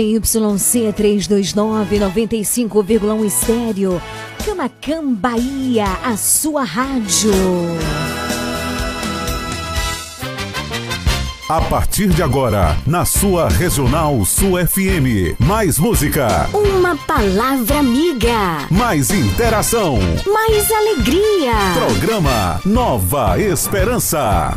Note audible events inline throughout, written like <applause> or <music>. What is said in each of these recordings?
ZYC 329 95,1 estéreo. Camacan Bahia, a sua rádio. A partir de agora, na sua Regional Sul FM. Mais música. Uma palavra amiga. Mais interação. Mais alegria. Programa Nova Esperança.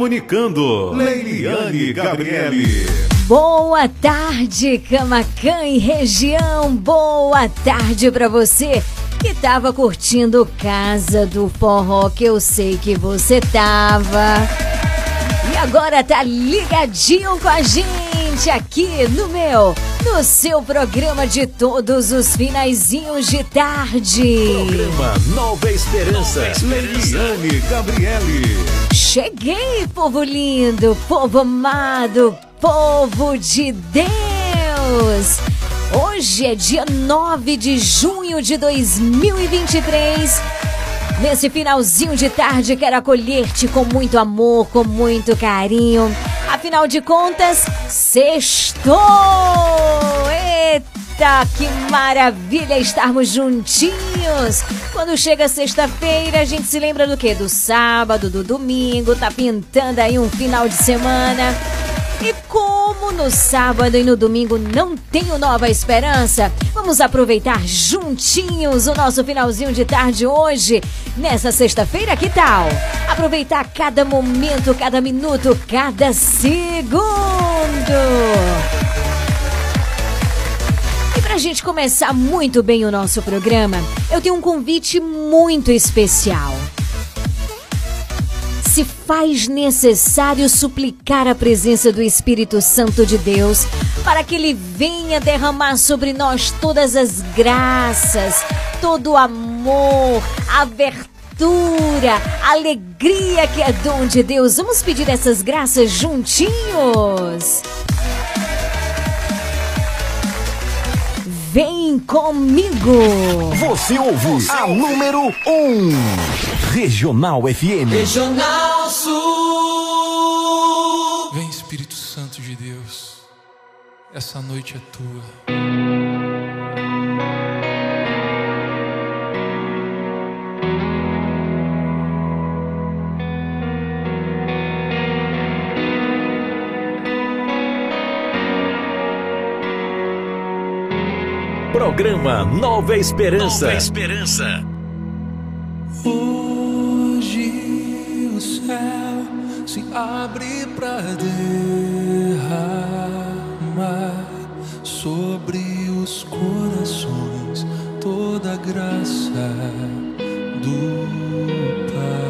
Comunicando, Leiliane Gabriele. Boa tarde, Camacan e região. Boa tarde para você que estava curtindo Casa do Forró, que eu sei que você tava. E agora tá ligadinho com a gente aqui no meu, no seu programa de todos os finaizinhos de tarde. Programa Nova Esperança, Nova Esperança. Leiliane Gabriele. Cheguei, povo lindo, povo amado, povo de Deus! Hoje é dia 9 de junho de 2023. Nesse finalzinho de tarde, quero acolher-te com muito amor, com muito carinho. Afinal de contas, sextou! Eita, que maravilha estarmos juntinhos! Quando chega sexta-feira, a gente se lembra do quê? Do sábado, do domingo, tá pintando aí um final de semana. Como no sábado e no domingo não tenho nova esperança, vamos aproveitar juntinhos o nosso finalzinho de tarde hoje, nessa sexta-feira, que tal? Aproveitar cada momento, cada minuto, cada segundo. E pra gente começar muito bem o nosso programa, eu tenho um convite muito especial se faz necessário suplicar a presença do Espírito Santo de Deus para que ele venha derramar sobre nós todas as graças, todo o amor, a abertura, a alegria que é dom de Deus. Vamos pedir essas graças juntinhos. Vem comigo! Você ouve a número 1, um, Regional FM. Regional Sul. Vem Espírito Santo de Deus, essa noite é tua. Programa Nova Esperança. Nova Esperança. Hoje o céu se abre para derramar sobre os corações toda a graça do Pai.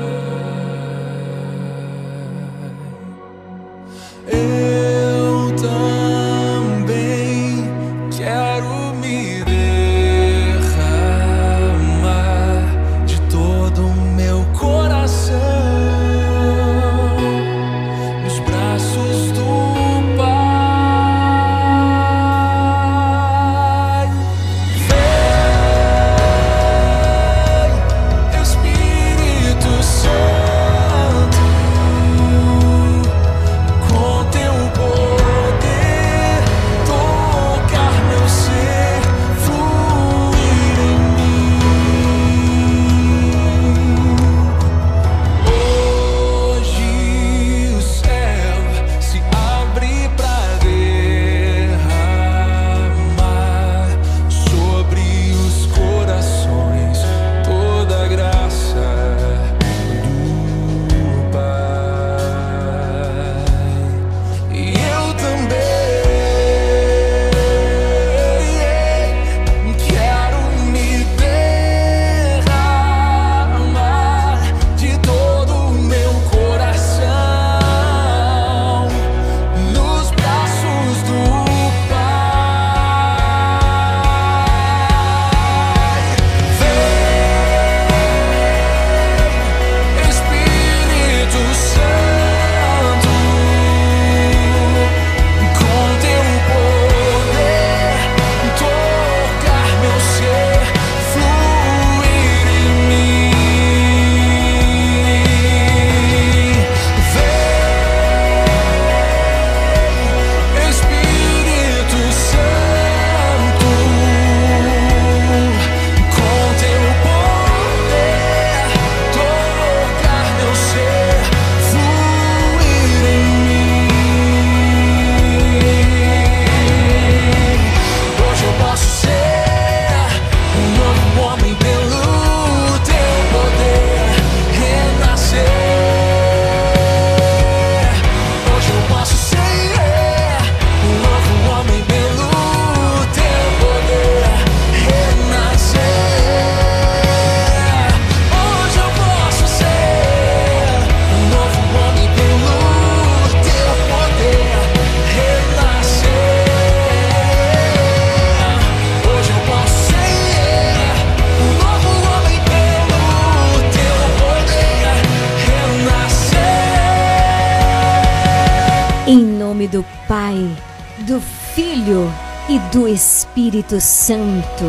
E do Espírito Santo.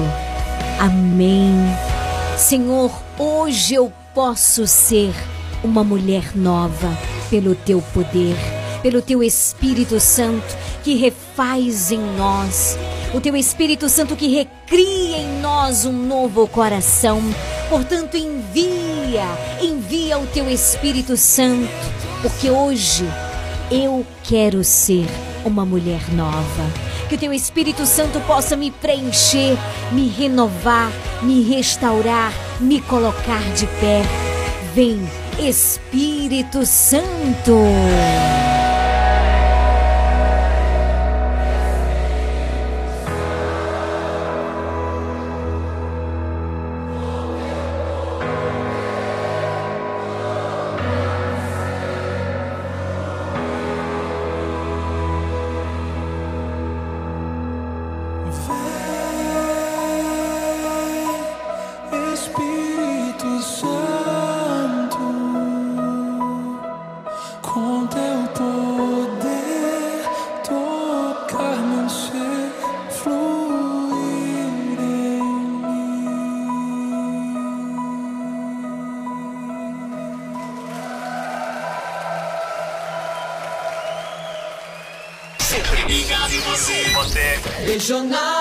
Amém. Senhor, hoje eu posso ser uma mulher nova pelo teu poder, pelo teu Espírito Santo que refaz em nós, o teu Espírito Santo que recria em nós um novo coração. Portanto, envia, envia o teu Espírito Santo, porque hoje eu quero ser uma mulher nova. Que o teu Espírito Santo possa me preencher, me renovar, me restaurar, me colocar de pé. Vem, Espírito Santo. Regional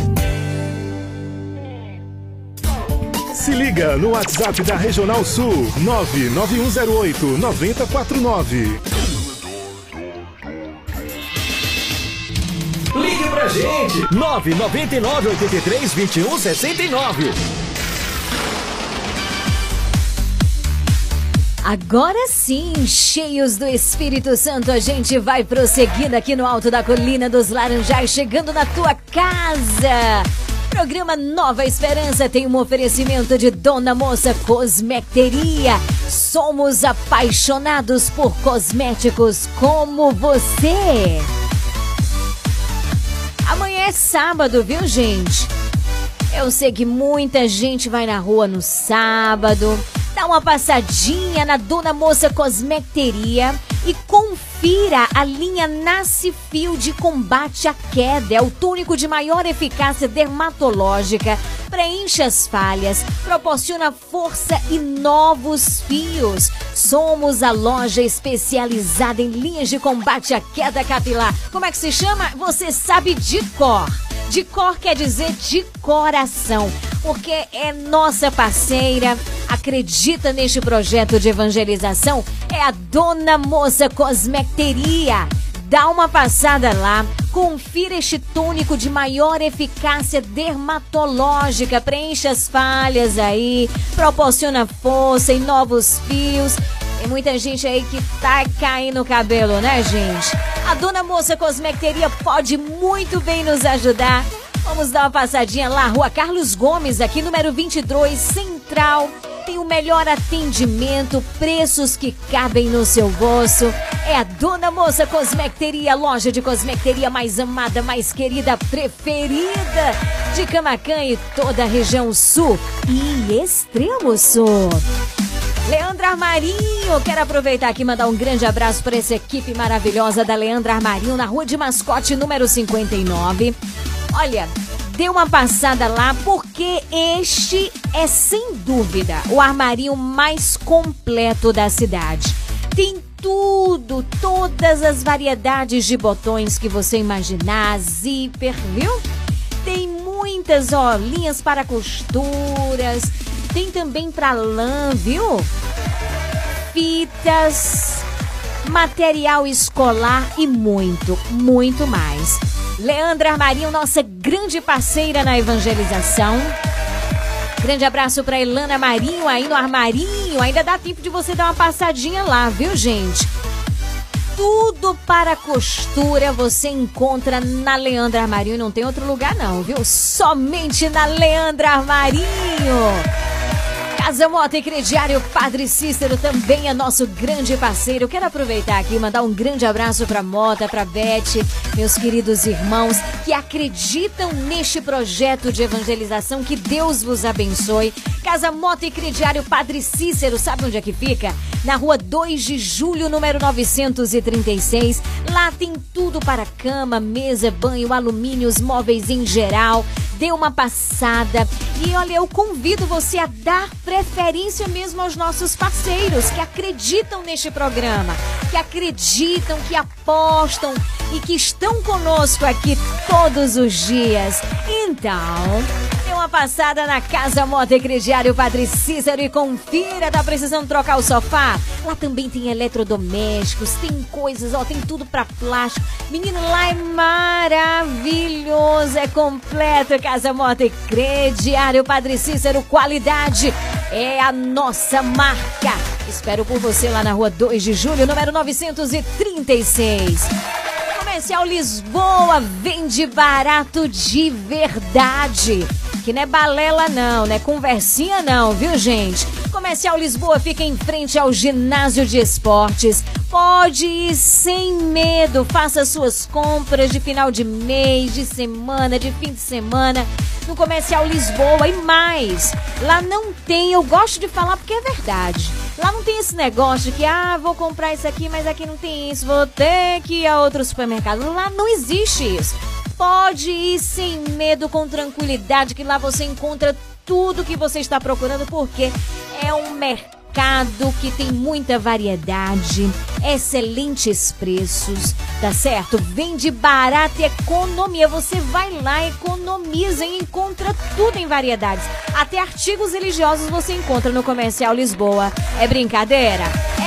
Se liga no WhatsApp da Regional Sul 99108 9049. Ligue pra gente! 999 83 21 69. Agora sim, cheios do Espírito Santo, a gente vai prosseguindo aqui no alto da colina dos Laranjais, chegando na tua casa. Programa Nova Esperança tem um oferecimento de Dona Moça Cosmecteria. Somos apaixonados por cosméticos como você. Amanhã é sábado, viu, gente? Eu sei que muita gente vai na rua no sábado. Dá uma passadinha na Dona Moça Cosmecteria e confira a linha Nasce Fio de combate à queda. É o túnico de maior eficácia dermatológica. Preenche as falhas, proporciona força e novos fios. Somos a loja especializada em linhas de combate à queda capilar. Como é que se chama? Você sabe de cor. De cor quer dizer de coração, porque é nossa parceira, acredita neste projeto de evangelização, é a Dona Moça Cosmecteria. Dá uma passada lá, confira este tônico de maior eficácia dermatológica, preenche as falhas aí, proporciona força e novos fios. Tem muita gente aí que tá caindo o cabelo, né, gente? A Dona Moça Cosmecteria pode muito bem nos ajudar. Vamos dar uma passadinha lá, Rua Carlos Gomes, aqui número 22, Central. Tem o melhor atendimento, preços que cabem no seu bolso. É a Dona Moça Cosmecteria, loja de cosmecteria mais amada, mais querida, preferida de Camacan e toda a região sul e extremo sul. Leandra Armarinho, quero aproveitar aqui e mandar um grande abraço para essa equipe maravilhosa da Leandra Armarinho na Rua de Mascote número 59. Olha, dê uma passada lá porque este é sem dúvida o armarinho mais completo da cidade. Tem tudo, todas as variedades de botões que você imaginar, zíper, viu? Tem muitas, ó, linhas para costuras, tem também para lã, viu? Fitas, material escolar e muito, muito mais. Leandra Armarinho, nossa grande parceira na evangelização. Grande abraço para Elana Marinho aí no Armarinho. Ainda dá tempo de você dar uma passadinha lá, viu, gente? Tudo para costura você encontra na Leandra Armarinho. Não tem outro lugar não, viu? Somente na Leandra Armarinho. Casa Mota e Crediário Padre Cícero também é nosso grande parceiro. Quero aproveitar aqui e mandar um grande abraço para Mota, para Beth, meus queridos irmãos que acreditam neste projeto de evangelização. Que Deus vos abençoe. Casa Mota e Crediário Padre Cícero, sabe onde é que fica? Na rua 2 de julho, número 936. Lá tem tudo para cama, mesa, banho, alumínios, móveis em geral dê uma passada. E olha, eu convido você a dar preferência mesmo aos nossos parceiros que acreditam neste programa, que acreditam, que apostam e que estão conosco aqui todos os dias. Então, uma passada na Casa Moto Crediário Padre Cícero e confira, tá precisando trocar o sofá? Lá também tem eletrodomésticos, tem coisas, ó, tem tudo para plástico. Menino, lá é maravilhoso, é completo, Casa e Crediário Padre Cícero, qualidade é a nossa marca. Espero por você lá na rua 2 de julho, número 936. Comercial Lisboa vende barato de verdade. Que não é balela não, não é conversinha não, viu gente? Comercial Lisboa fica em frente ao ginásio de esportes. Pode ir sem medo, faça suas compras de final de mês, de semana, de fim de semana no Comercial Lisboa e mais. Lá não tem, eu gosto de falar porque é verdade. Lá não tem esse negócio de que, ah, vou comprar isso aqui, mas aqui não tem isso, vou ter que ir a outro supermercado. Lá não existe isso. Pode ir sem medo, com tranquilidade, que lá você encontra tudo que você está procurando, porque é um mercado mercado que tem muita variedade, excelentes preços, tá certo? Vende barato e economia. Você vai lá, economiza e encontra tudo em variedades. Até artigos religiosos você encontra no Comercial Lisboa. É brincadeira?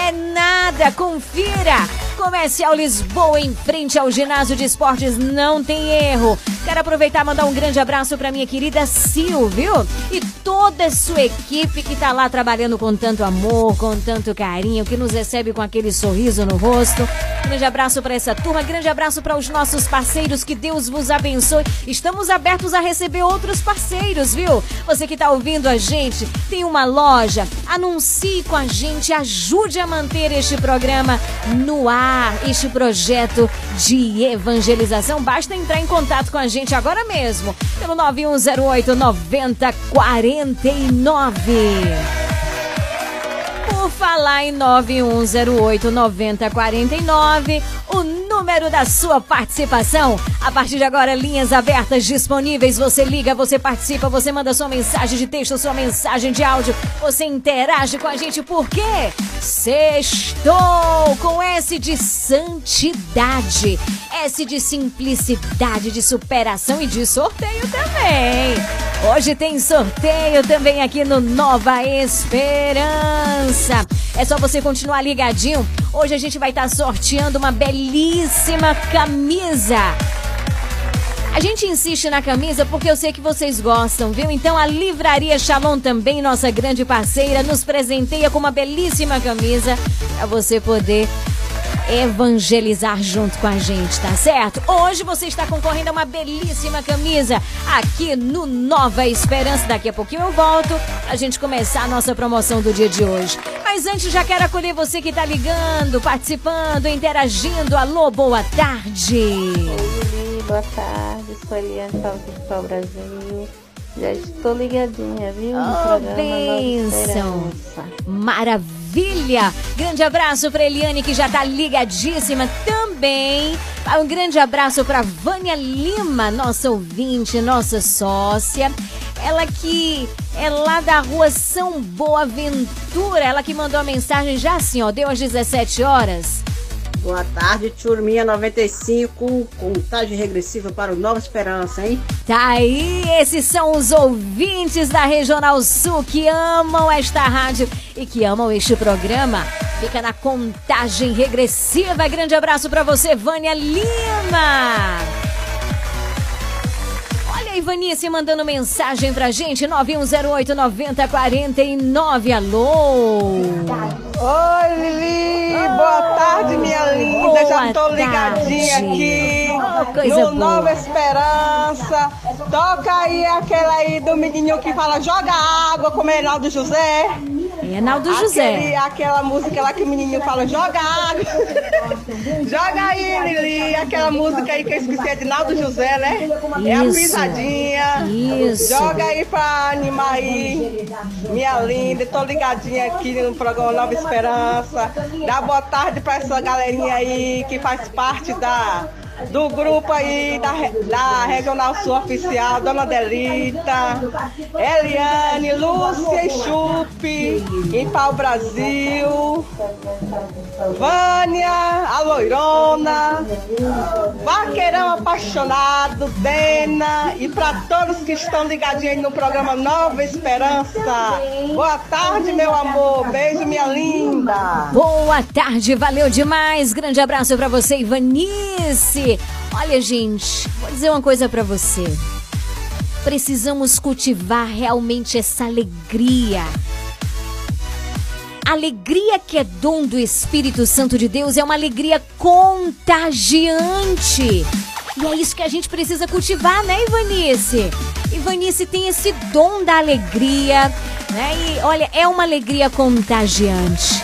É nada, confira! Comercial Lisboa, em frente ao ginásio de esportes, não tem erro. Quero aproveitar e mandar um grande abraço para minha querida Sil, viu? E toda a sua equipe que tá lá trabalhando com tanto amor, com tanto carinho, que nos recebe com aquele sorriso no rosto. Grande abraço para essa turma, grande abraço para os nossos parceiros, que Deus vos abençoe. Estamos abertos a receber outros parceiros, viu? Você que tá ouvindo a gente, tem uma loja, anuncie com a gente, ajude a manter este programa no ar, este projeto de evangelização. Basta entrar em contato com a gente agora mesmo, pelo 9108 9049. Falar em 9108 9049, o número da sua participação. A partir de agora, linhas abertas disponíveis. Você liga, você participa, você manda sua mensagem de texto, sua mensagem de áudio. Você interage com a gente. Por quê? Sextou com S de santidade, S de simplicidade, de superação e de sorteio também. Hoje tem sorteio também aqui no Nova Esperança. É só você continuar ligadinho. Hoje a gente vai estar sorteando uma belíssima camisa. A gente insiste na camisa porque eu sei que vocês gostam, viu? Então a Livraria Shalom também, nossa grande parceira, nos presenteia com uma belíssima camisa para você poder evangelizar junto com a gente, tá certo? Hoje você está concorrendo a uma belíssima camisa aqui no Nova Esperança. Daqui a pouquinho eu volto a gente começar a nossa promoção do dia de hoje. Mas antes já quero acolher você que tá ligando, participando, interagindo. Alô, boa tarde. Oi, boa tarde. Sou Eliane Salve Brasil. Já estou ligadinha, viu? Oh, bênção. Esperança. Maravilha! Grande abraço para Eliane que já tá ligadíssima também. Um grande abraço para Vânia Lima, nossa ouvinte, nossa sócia. Ela que é lá da rua São Boaventura. Ela que mandou a mensagem já assim, ó, deu às 17 horas. Boa tarde, turminha 95, contagem regressiva para o Nova Esperança, hein? Tá aí, esses são os ouvintes da Regional Sul que amam esta rádio e que amam este programa. Fica na contagem regressiva. Grande abraço pra você, Vânia Lima. A Ivanice mandando mensagem pra gente, 9108 9049. Alô! Oi, Lili! Boa tarde, minha linda! Já tô ligadinha tarde. aqui. Oh, Coisa no boa. Nova Esperança. Toca aí aquela aí do menininho que fala joga água, como é Reinaldo José. Reinaldo Aquele- José. aquela música lá que o menininho fala joga água. <laughs> joga aí, Lili. Aquela música aí que eu esqueci é de Naldo José, né? É a Isso. pisadinha. Isso. Joga aí pra animar aí. Minha linda, tô ligadinha aqui no programa Nova Esperança. Dá boa tarde pra essa galerinha aí que faz parte da, do grupo aí da, da Regional Sul Oficial, Dona Delita, Eliane, Lúcia e Chupe, em Pau Brasil, Vânia, a Loirona, Vaqueirão Apaixonado, Dena e para todos que estão ligadinhos no programa Nova Esperança. Boa tarde, meu amor. Beijo, minha linda. Boa tarde, valeu demais. Grande abraço pra você, Ivanice. Olha, gente, vou dizer uma coisa pra você. Precisamos cultivar realmente essa alegria. A alegria que é dom do Espírito Santo de Deus é uma alegria contagiante. E é isso que a gente precisa cultivar, né, Ivanice? Ivanice tem esse dom da alegria, né? E olha, é uma alegria contagiante.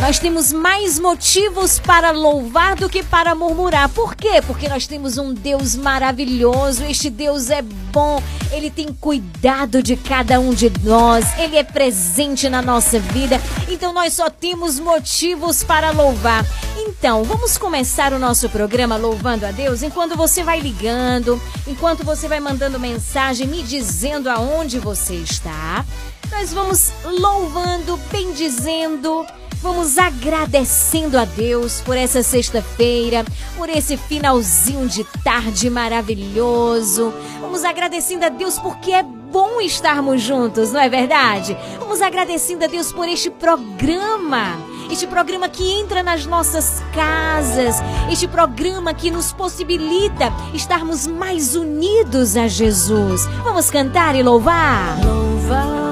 Nós temos mais motivos para louvar do que para murmurar. Por quê? Porque nós temos um Deus maravilhoso. Este Deus é bom. Ele tem cuidado de cada um de nós. Ele é presente na nossa vida. Então nós só temos motivos para louvar. Então, vamos começar o nosso programa louvando a Deus enquanto você vai ligando, enquanto você vai mandando mensagem me dizendo aonde você está. Nós vamos louvando, bendizendo, vamos agradecendo a Deus por essa sexta-feira, por esse finalzinho de tarde maravilhoso. Vamos agradecendo a Deus porque é bom estarmos juntos, não é verdade? Vamos agradecendo a Deus por este programa. Este programa que entra nas nossas casas, este programa que nos possibilita estarmos mais unidos a Jesus. Vamos cantar e louvar? Louvai,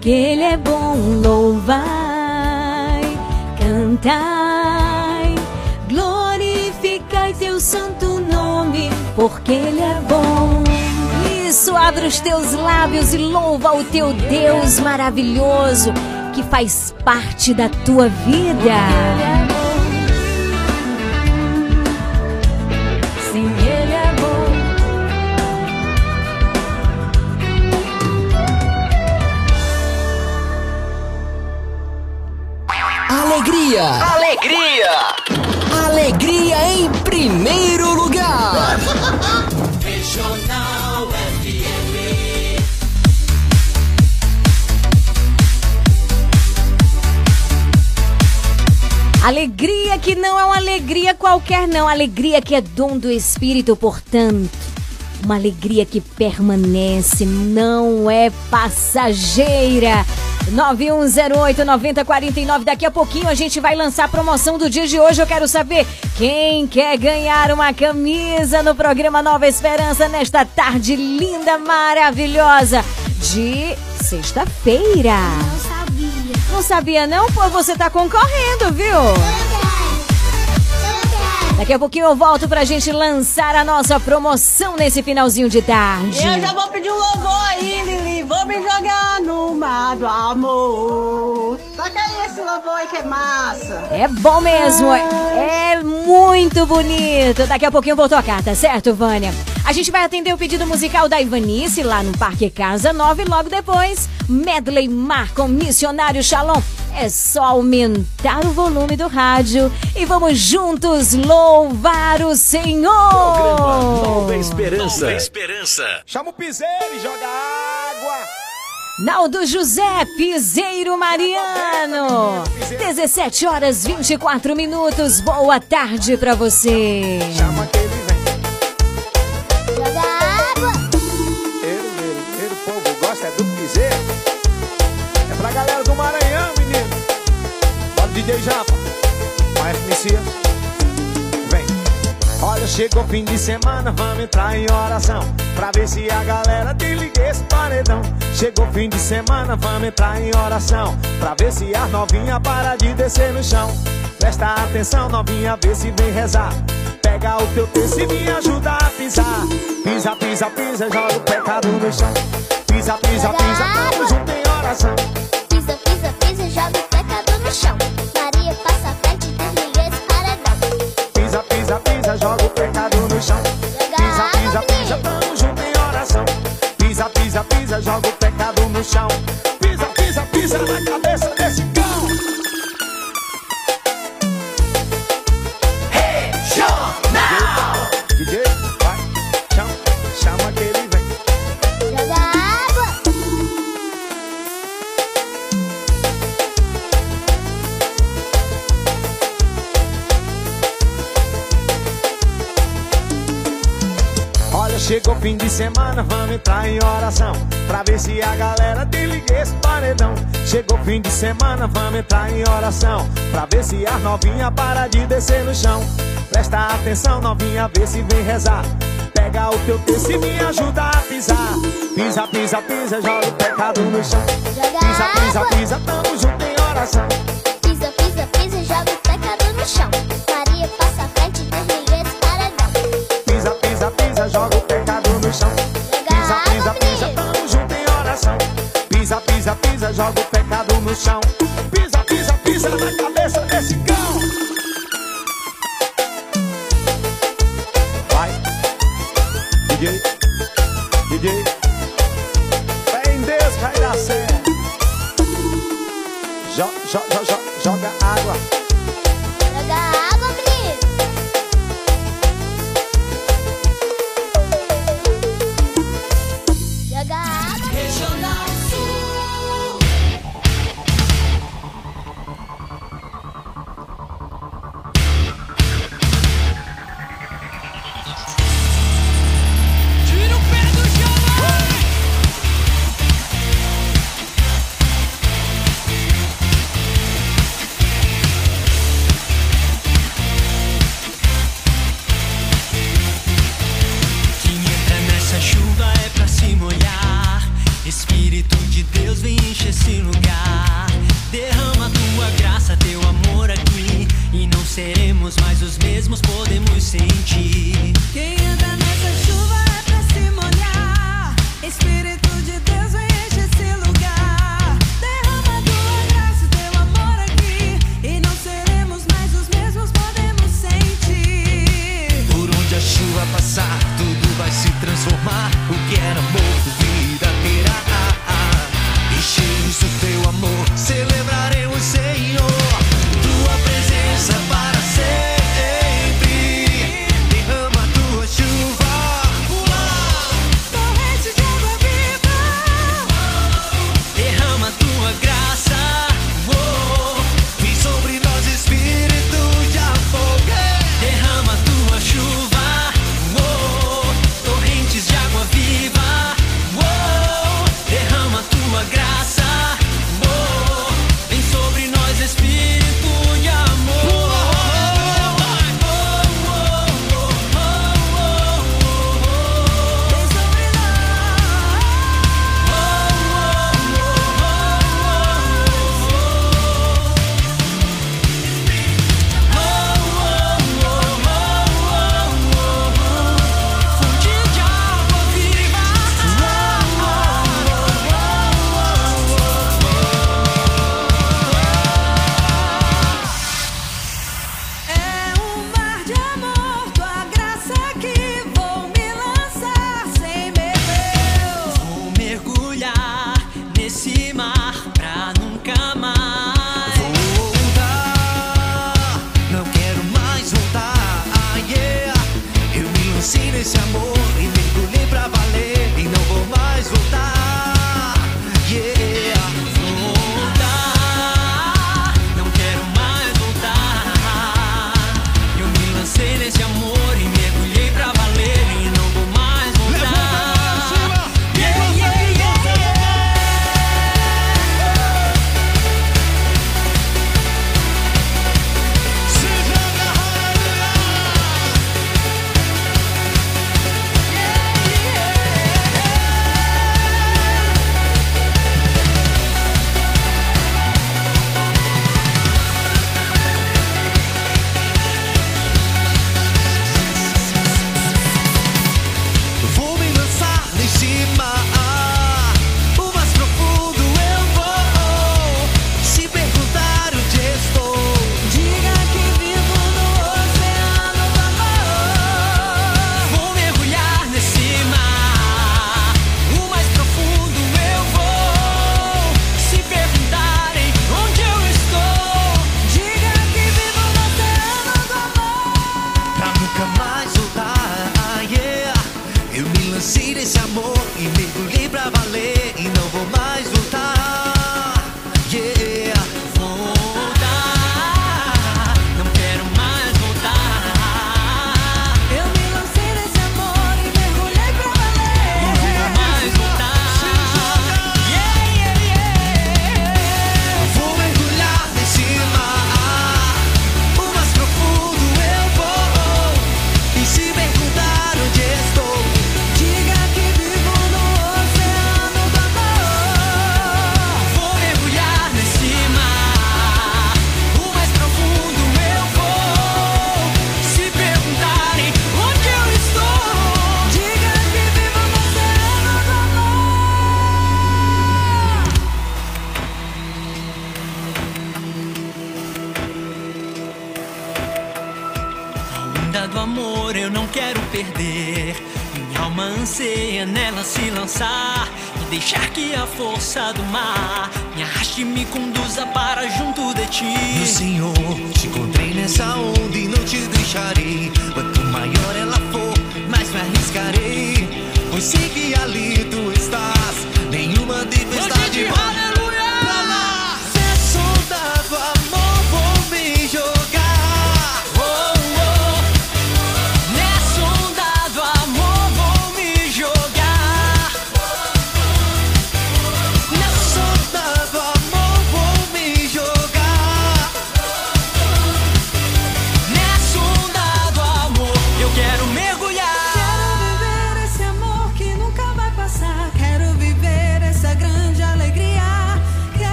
porque ele é bom. Louvai, cantai, glorificai teu santo nome, porque ele é bom. Isso, abre os teus lábios e louva o teu Deus maravilhoso que faz parte da tua vida. Que não é uma alegria qualquer, não. Alegria que é dom do Espírito, portanto. Uma alegria que permanece, não é passageira. 9108-9049. Daqui a pouquinho a gente vai lançar a promoção do dia de hoje. Eu quero saber quem quer ganhar uma camisa no programa Nova Esperança nesta tarde linda, maravilhosa de sexta-feira. Não sabia. Não sabia não? Pô, você tá concorrendo, viu? Daqui a pouquinho eu volto pra gente lançar a nossa promoção nesse finalzinho de tarde. Eu já vou pedir um louvor aí, Lili. Vou me jogar no mar do amor. Aí esse louvor aí que é massa. É bom mesmo, é muito bonito. Daqui a pouquinho eu vou tocar, tá certo, Vânia? A gente vai atender o pedido musical da Ivanice lá no Parque Casa Nova e logo depois, Medley Mar com Missionário Shalom. É só aumentar o volume do rádio e vamos juntos louvar o Senhor. Nova Esperança. Nova Esperança. Chama o piseiro e joga água. Naldo José Piseiro Mariano. 17 horas 24 minutos. Boa tarde pra você. Chama que ele vem. Joga água. Ele, ele, ele, o povo gosta é do piseiro. É pra galera do Maranhão, menino. Bora DJ Japa. Vai, Messias. Chegou fim de semana, vamos entrar em oração. Pra ver se a galera desliga esse paredão. Chegou fim de semana, vamos entrar em oração. Pra ver se a novinha para de descer no chão. Presta atenção, novinha, vê se vem rezar. Pega o teu texto e me ajuda a pisar. Pisa, pisa, pisa, joga o pecado no chão. Pisa, pisa, pisa, vamos junto em oração. Pisa, pisa, pisa, joga o pecado no chão. Pisa, joga o pecado no chão. Pisa, pisa, pisa, tamo junto em oração. Pisa, pisa, pisa, joga o pecado no chão. Se a galera desliga esse paredão. Chegou fim de semana, vamos entrar em oração. Pra ver se a novinha para de descer no chão. Presta atenção, novinha, vê se vem rezar. Pega o teu texto e me ajuda a pisar. Pisa, pisa, pisa, joga o pecado no chão. Pisa, pisa, pisa, tamo junto em oração.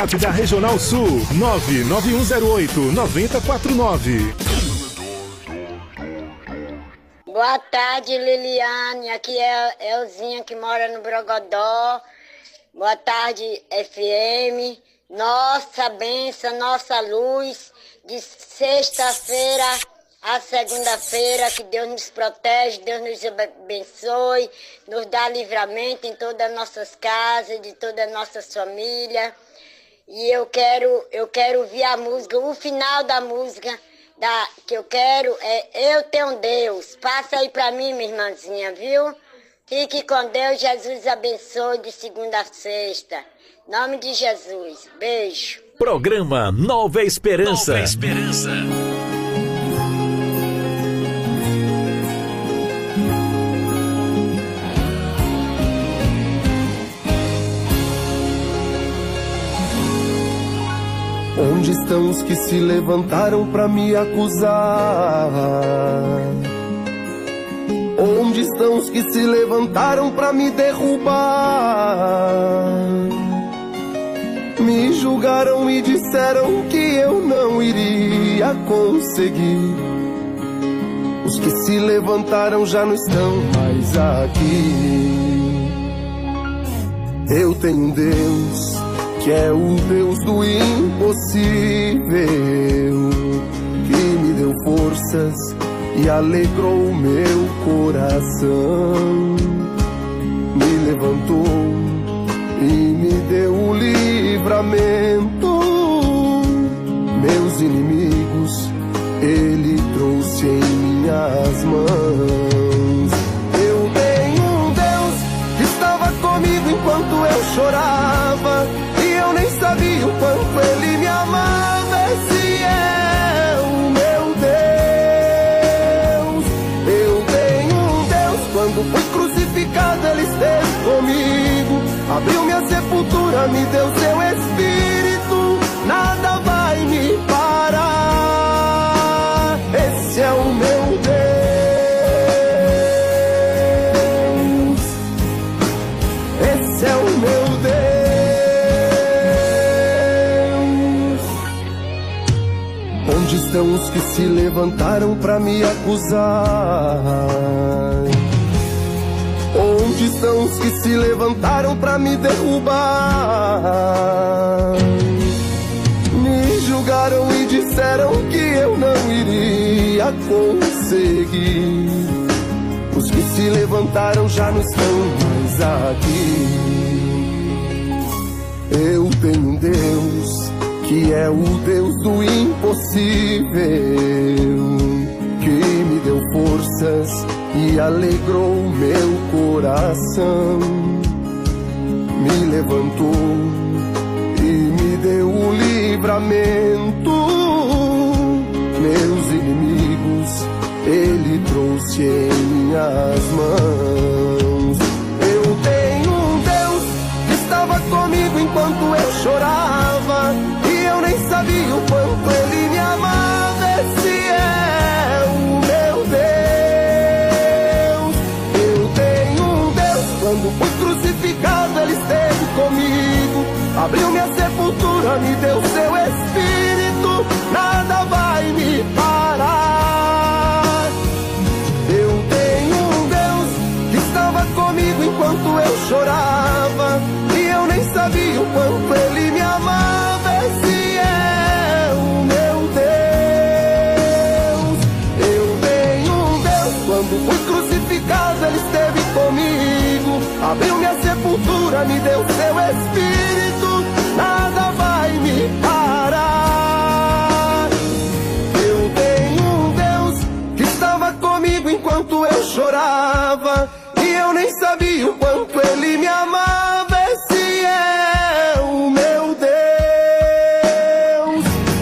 WhatsApp da Regional Sul 99108 9049. Boa tarde, Liliane. Aqui é Elzinha que mora no Brogodó. Boa tarde, FM. Nossa benção, nossa luz. De sexta-feira a segunda-feira, que Deus nos protege, Deus nos abençoe, nos dá livramento em todas as nossas casas, de todas as nossas famílias. E eu quero, eu quero ouvir a música, o final da música da, que eu quero é Eu Tenho Deus. Passa aí pra mim, minha irmãzinha, viu? Fique com Deus, Jesus abençoe de segunda a sexta. Em nome de Jesus. Beijo. Programa Nova Esperança. Nova Esperança. Estão os que se levantaram para me acusar? Onde estão os que se levantaram para me derrubar? Me julgaram e disseram que eu não iria conseguir. Os que se levantaram já não estão mais aqui. Eu tenho Deus que é o Deus do impossível, que me deu forças e alegrou o meu coração. Me levantou e me deu o livramento. Meus inimigos, Ele trouxe em minhas mãos. Eu tenho um Deus que estava comigo enquanto eu chorava. O quanto Ele me amava. Esse é o meu Deus. Eu tenho um Deus. Quando fui crucificado, Ele esteve comigo. Abriu minha sepultura, me deu se levantaram para me acusar? Onde estão os que se levantaram para me derrubar? Me julgaram e disseram que eu não iria conseguir. Os que se levantaram já não estão mais aqui. Eu tenho um Deus que é o Deus do impossível, que me deu forças e alegrou meu coração. Me levantou deu o livramento. Meus inimigos, ele trouxe em minhas mãos. Eu tenho um Deus que estava comigo enquanto eu chorava. Sepultura, me deu seu espírito. Nada vai me parar. Eu tenho um Deus que estava comigo enquanto eu chorava. E eu nem sabia o quanto ele me amava. Esse é o meu Deus. Eu tenho um Deus. Quando fui crucificado, ele esteve comigo. Abriu minha sepultura, me deu seu espírito. O quanto ele me amava. Esse é o meu Deus.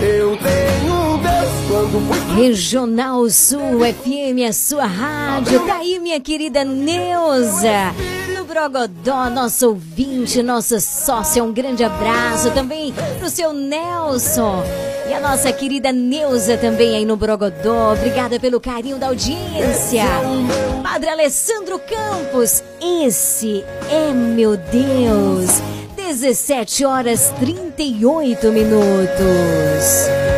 Eu tenho Deus quando fui Regional Sul FM, a sua rádio. Tá aí, minha querida Neuza. No Brogodó, nosso ouvinte, nossa sócia, um grande abraço também pro seu Nelson. E a nossa querida Neuza também aí no Brogodó. Obrigada pelo carinho da audiência. Padre Alessandro Campos, esse é meu Deus. 17 horas 38 minutos.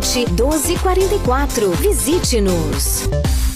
1244. Visite-nos.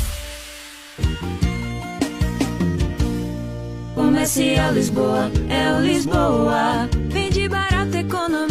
Comercial Lisboa, é o Lisboa. Vende barato, economia.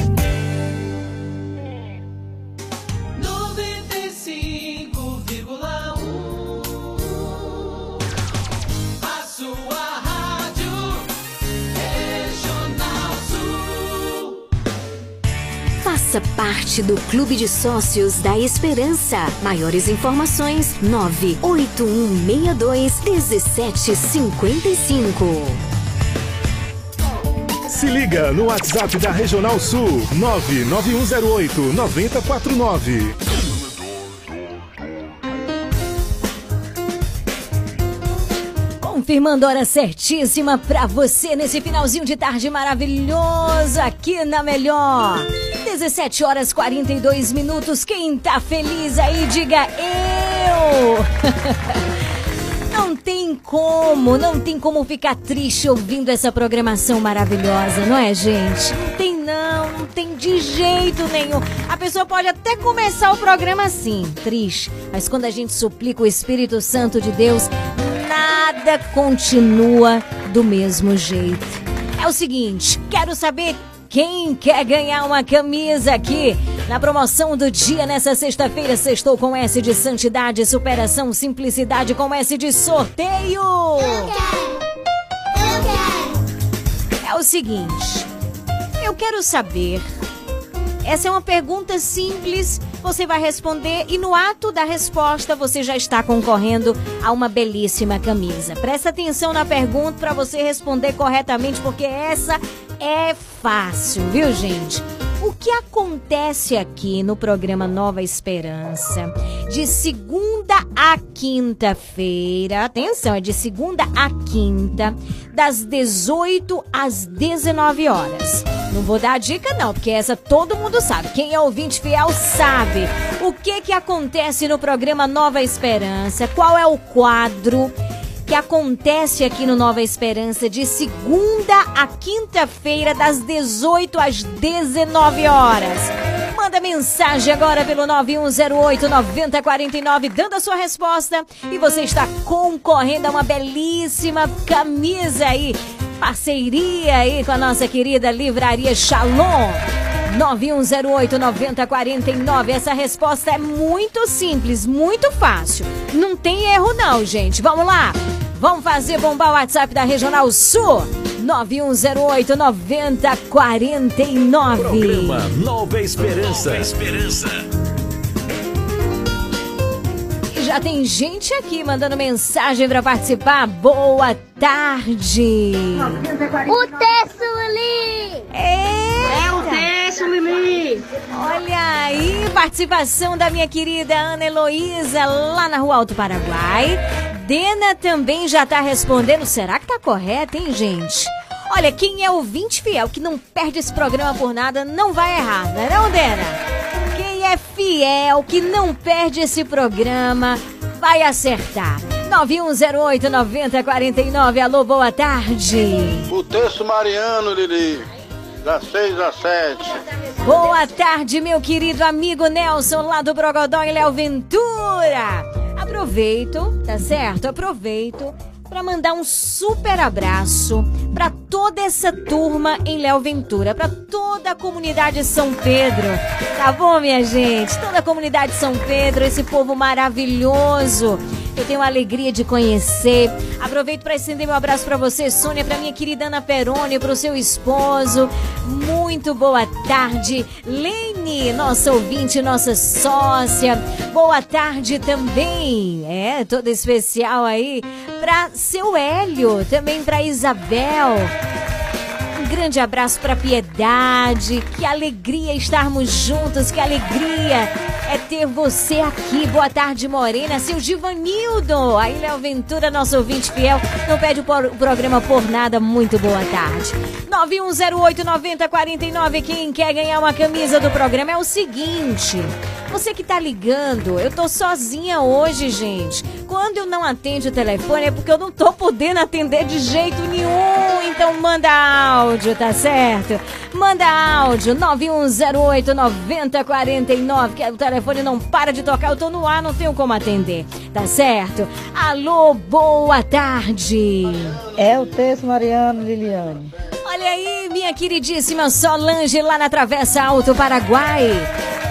Faça parte do Clube de Sócios da Esperança. Maiores informações: 98162 1755. Se liga no WhatsApp da Regional Sul 99108 9049. Confirmando hora certíssima pra você nesse finalzinho de tarde maravilhoso aqui na Melhor. 17 horas 42 minutos. Quem tá feliz aí, diga eu! <laughs> Não tem como, não tem como ficar triste ouvindo essa programação maravilhosa, não é, gente? Não tem não, não tem de jeito nenhum. A pessoa pode até começar o programa assim, triste, mas quando a gente suplica o Espírito Santo de Deus, nada continua do mesmo jeito. É o seguinte, quero saber quem quer ganhar uma camisa aqui na promoção do dia nessa sexta-feira. Sextou com S de santidade, superação, simplicidade com S de sorteio. É o seguinte, eu quero saber. Essa é uma pergunta simples, você vai responder e no ato da resposta você já está concorrendo a uma belíssima camisa. Presta atenção na pergunta para você responder corretamente, porque essa é fácil, viu, gente? O que acontece aqui no programa Nova Esperança, de segunda a quinta-feira, atenção, é de segunda a quinta, das 18 às 19 horas. Não vou dar dica não, porque essa todo mundo sabe. Quem é ouvinte fiel sabe. O que que acontece no programa Nova Esperança? Qual é o quadro? Que acontece aqui no Nova Esperança de segunda a quinta-feira, das 18 às 19 horas. Manda mensagem agora pelo 9108-9049, dando a sua resposta. E você está concorrendo a uma belíssima camisa aí. Parceria aí com a nossa querida Livraria Shalom. 9108-9049. Essa resposta é muito simples, muito fácil. Não tem erro, não, gente. Vamos lá? Vamos fazer bombar o WhatsApp da Regional Sul. 9108-9049. Programa Nova Esperança. Nova Esperança. Já tem gente aqui mandando mensagem para participar. Boa tarde. O texto ali! É o texto, Lili! Olha aí, participação da minha querida Ana Heloísa lá na Rua Alto Paraguai. Dena também já tá respondendo. Será que tá correto, hein, gente? Olha, quem é ouvinte fiel, que não perde esse programa por nada, não vai errar, não é não, Dena? Quem é fiel, que não perde esse programa, vai acertar. 9108-9049. Alô, boa tarde. O texto Mariano, Lili, das 6 às 7. Boa tarde, meu querido amigo Nelson, lá do Brogodó e Léo Ventura. Aproveito, tá certo? Aproveito para mandar um super abraço para toda essa turma em Léo Ventura, para toda a comunidade São Pedro. Tá bom, minha gente? Toda a comunidade São Pedro, esse povo maravilhoso. Eu tenho a alegria de conhecer. Aproveito para estender meu abraço para você, Sônia, para minha querida Ana Peroni, para o seu esposo. Muito boa tarde, Lene, nossa ouvinte, nossa sócia. Boa tarde também, é, toda especial aí para seu Hélio, também para Isabel. Grande abraço para Piedade. Que alegria estarmos juntos, que alegria é ter você aqui. Boa tarde, Morena. Seu Givanildo. Aí, Léo Ventura, nosso ouvinte fiel. Não pede o programa por nada. Muito boa tarde. 9108-9049. Quem quer ganhar uma camisa do programa é o seguinte. Você que tá ligando, eu tô sozinha hoje, gente. Quando eu não atendo o telefone é porque eu não tô podendo atender de jeito nenhum. Então manda áudio, tá certo? Manda áudio 9108-9049. Que o telefone não para de tocar, eu tô no ar, não tenho como atender. Tá certo? Alô, boa tarde. É o texto, Mariano Liliane. Olha aí, minha queridíssima Solange lá na Travessa Alto Paraguai.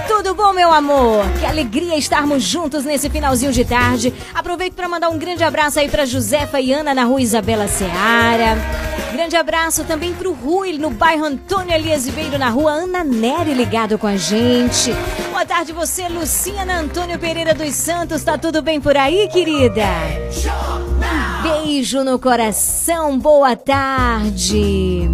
Tudo bom, meu amor? Que alegria estarmos juntos nesse finalzinho de tarde. Aproveito para mandar um grande abraço aí para Josefa e Ana na rua Isabela Seara. Grande abraço também pro Rui, no bairro Antônio Elias Ribeiro, na rua Ana Nery, ligado com a gente. Boa tarde, você, Luciana Antônio Pereira dos Santos. Tá tudo bem por aí, querida? Beijo no coração, boa tarde.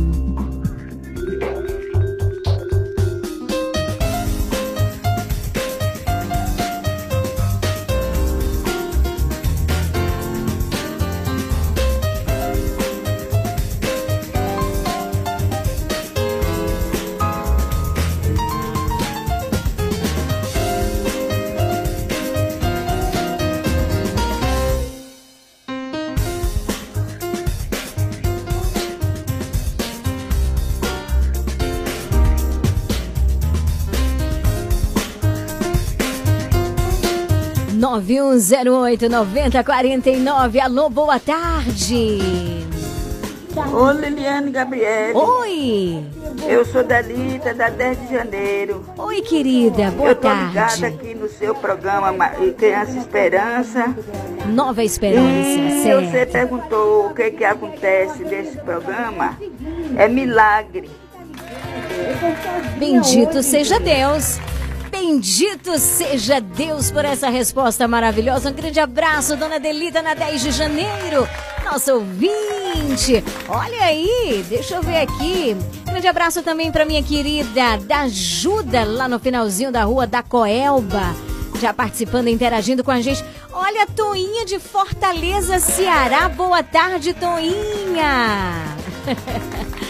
Nove um zero oito noventa quarenta e nove. Alô, boa tarde. Ô Liliane Gabriele. Oi. Eu sou Dalita, da 10 de janeiro. Oi, querida, boa Eu tô tarde. ligada aqui no seu programa Ma- Criança Esperança. Nova Esperança, E certo. você perguntou o que que acontece desse programa. É milagre. Bendito seja Deus. Bendito seja Deus por essa resposta maravilhosa. Um grande abraço, dona Delita, na 10 de janeiro. Nosso ouvinte. Olha aí, deixa eu ver aqui. Grande abraço também para minha querida da Ajuda, lá no finalzinho da rua da Coelba. Já participando, interagindo com a gente. Olha, Toinha de Fortaleza, Ceará. Boa tarde, Toinha. <laughs>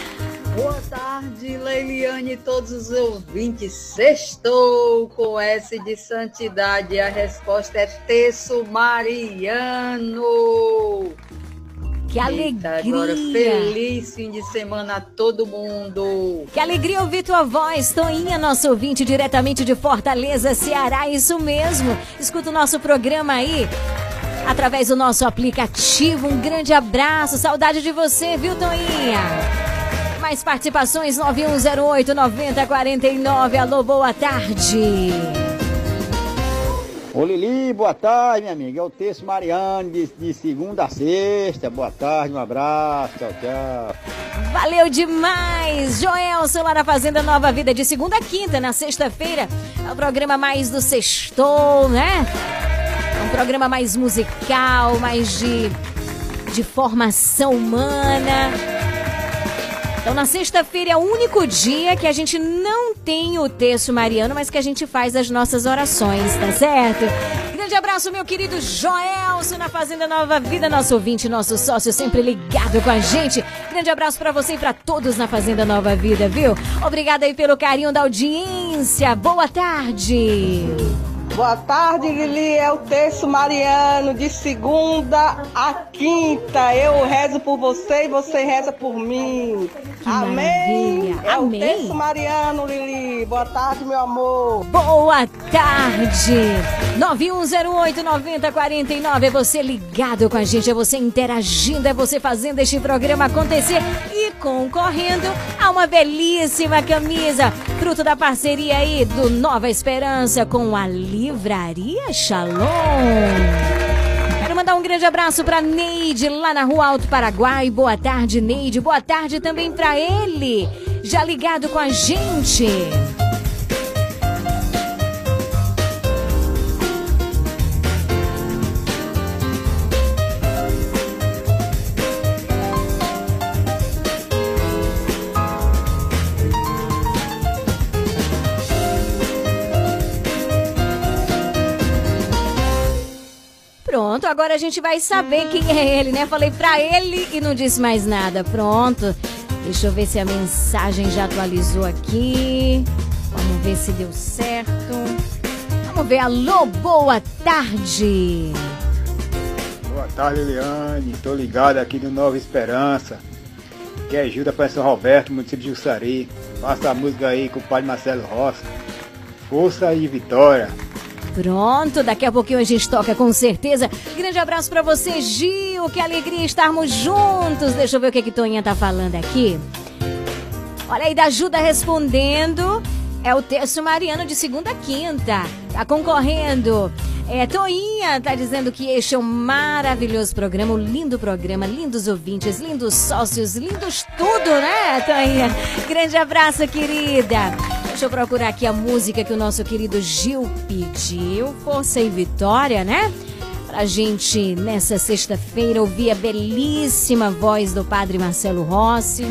Boa tarde, Leiliane e todos os ouvintes. Sextou com S de santidade. A resposta é terço mariano. Que Eita, alegria. Agora, feliz fim de semana a todo mundo. Que alegria ouvir tua voz, Toinha, nosso ouvinte diretamente de Fortaleza, Ceará. Isso mesmo. Escuta o nosso programa aí. Através do nosso aplicativo. Um grande abraço. Saudade de você, viu, Toinha? Mais participações 9108 9049. Alô, boa tarde. Ô Lili, boa tarde, minha amiga. É o texto Mariano, de, de segunda a sexta. Boa tarde, um abraço, tchau, tchau. Valeu demais! Joelson lá na Fazenda Nova Vida, de segunda a quinta, na sexta-feira. É o programa mais do Sextou, né? É um programa mais musical, mais de, de formação humana. Então, na sexta-feira é o único dia que a gente não tem o texto mariano, mas que a gente faz as nossas orações, tá certo? Grande abraço, meu querido Joelson, na Fazenda Nova Vida, nosso ouvinte, nosso sócio, sempre ligado com a gente. Grande abraço pra você e pra todos na Fazenda Nova Vida, viu? Obrigada aí pelo carinho da audiência. Boa tarde. Boa tarde, Lili. É o terço Mariano, de segunda a quinta. Eu rezo por você e você reza por mim. Amém. maravilha. É Amém. o terço Mariano, Lili. Boa tarde, meu amor. Boa tarde! 9108-9049. É você ligado com a gente, é você interagindo, é você fazendo este programa acontecer e concorrendo a uma belíssima camisa, fruto da parceria aí do Nova Esperança com a Livraria Shalom. Quero mandar um grande abraço para Neide, lá na Rua Alto Paraguai. Boa tarde, Neide. Boa tarde também para ele, já ligado com a gente. Pronto, agora a gente vai saber quem é ele, né? Falei pra ele e não disse mais nada. Pronto. Deixa eu ver se a mensagem já atualizou aqui. Vamos ver se deu certo. Vamos ver. Alô, boa tarde. Boa tarde, Liliane. Tô ligado aqui no Nova Esperança. Que ajuda para São Roberto, município de Jussari. Faça a música aí com o pai Marcelo Rossi. Força e vitória. Pronto, daqui a pouquinho a gente toca com certeza. Grande abraço pra você, Gil. Que alegria estarmos juntos. Deixa eu ver o que, que Toninha tá falando aqui. Olha aí, da ajuda respondendo. É o texto Mariano de segunda a quinta. Tá concorrendo. É, Toinha tá dizendo que este é um maravilhoso programa, um lindo programa, lindos ouvintes, lindos sócios, lindos tudo, né, Toinha? Grande abraço, querida. Deixa eu procurar aqui a música que o nosso querido Gil pediu. Força e Vitória, né? Pra gente, nessa sexta-feira, ouvir a belíssima voz do Padre Marcelo Rossi.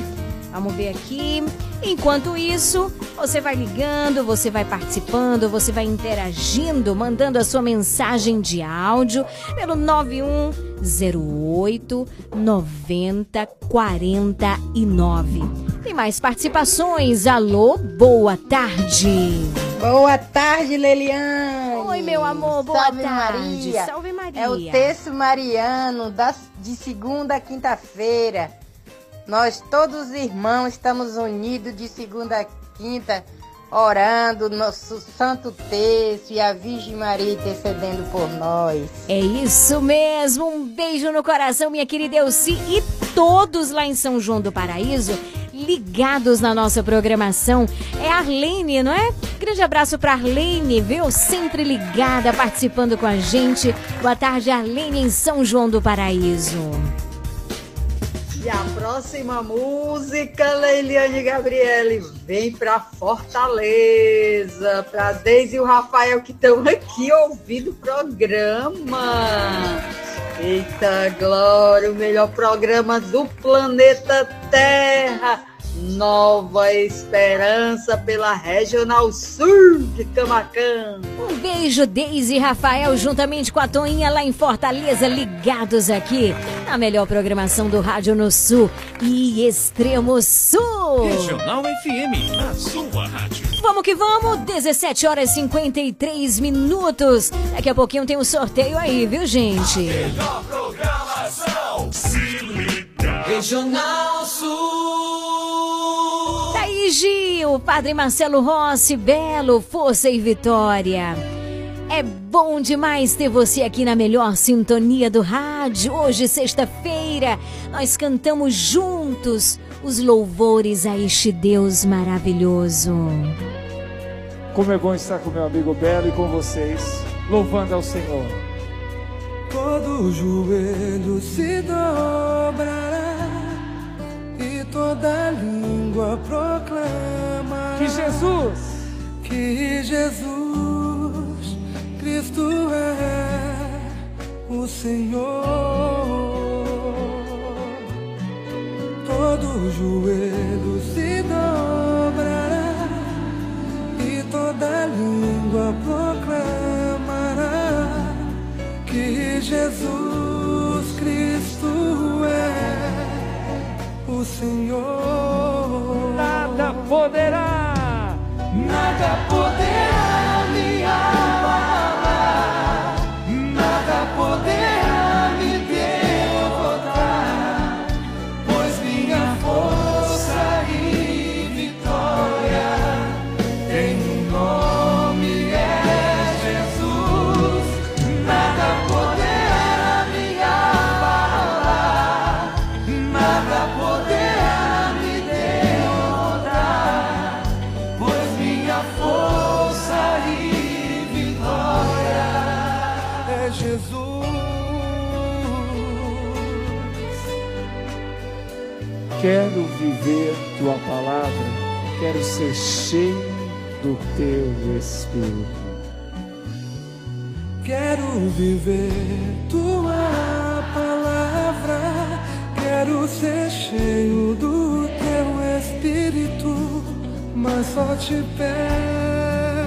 Vamos ver aqui. Enquanto isso, você vai ligando, você vai participando, você vai interagindo, mandando a sua mensagem de áudio pelo 9108 9049. Tem mais participações. Alô, boa tarde. Boa tarde, Leliane. Oi, meu amor, boa Salve tarde. Maria. Salve Maria. É o texto mariano das, de segunda a quinta-feira. Nós todos irmãos estamos unidos de segunda a quinta, orando nosso santo texto e a Virgem Maria intercedendo por nós. É isso mesmo. Um beijo no coração, minha querida Elci e todos lá em São João do Paraíso ligados na nossa programação. É Arlene, não é? Grande abraço para Arlene, viu? Sempre ligada, participando com a gente. Boa tarde, Arlene, em São João do Paraíso. E a próxima música, Leiliane Gabriele, vem pra Fortaleza, pra Deise e o Rafael que estão aqui ouvindo o programa. Eita glória, o melhor programa do planeta Terra. Nova Esperança pela Regional Sul de Camacan. Um beijo, Deise e Rafael, juntamente com a Toinha lá em Fortaleza, ligados aqui na melhor programação do Rádio no Sul e Extremo Sul. Regional FM, a sua rádio. Vamos que vamos, 17 horas e 53 minutos. Daqui a pouquinho tem um sorteio aí, viu, gente? Melhor programação, se liga. Regional Sul. Gil, Padre Marcelo Rossi, Belo, Força e Vitória. É bom demais ter você aqui na melhor sintonia do rádio. Hoje, sexta-feira, nós cantamos juntos os louvores a este Deus maravilhoso. Como é bom estar com meu amigo Belo e com vocês, louvando ao Senhor. Todo joelho se dobrará toda língua proclama Que Jesus, que Jesus Cristo é o Senhor. Todo joelho se dobrará e toda língua proclamará que Jesus Senhor. nada poderá, Nada poderá me abalar, nada poderá quero viver tua palavra, quero ser cheio do teu Espírito. Quero viver tua palavra, quero ser cheio do teu Espírito, mas só te peço,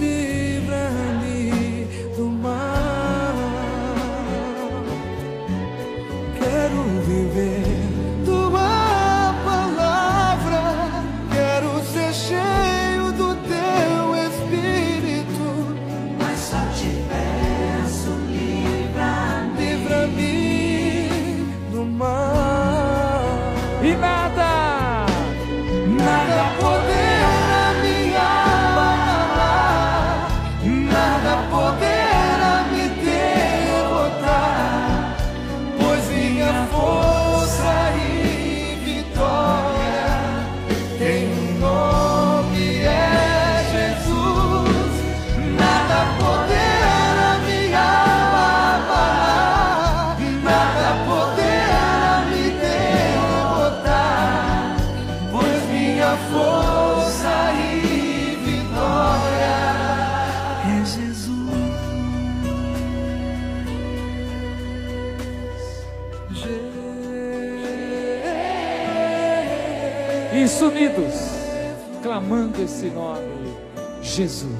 livra-me do mal. Quero viver esse nome, Jesus.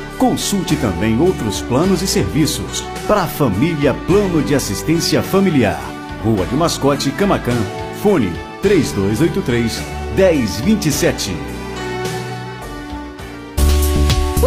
Consulte também outros planos e serviços. Pra Família Plano de Assistência Familiar. Rua de Mascote, Camacan. Fone 3283 1027.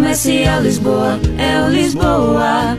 Comercial Lisboa, é o Lisboa.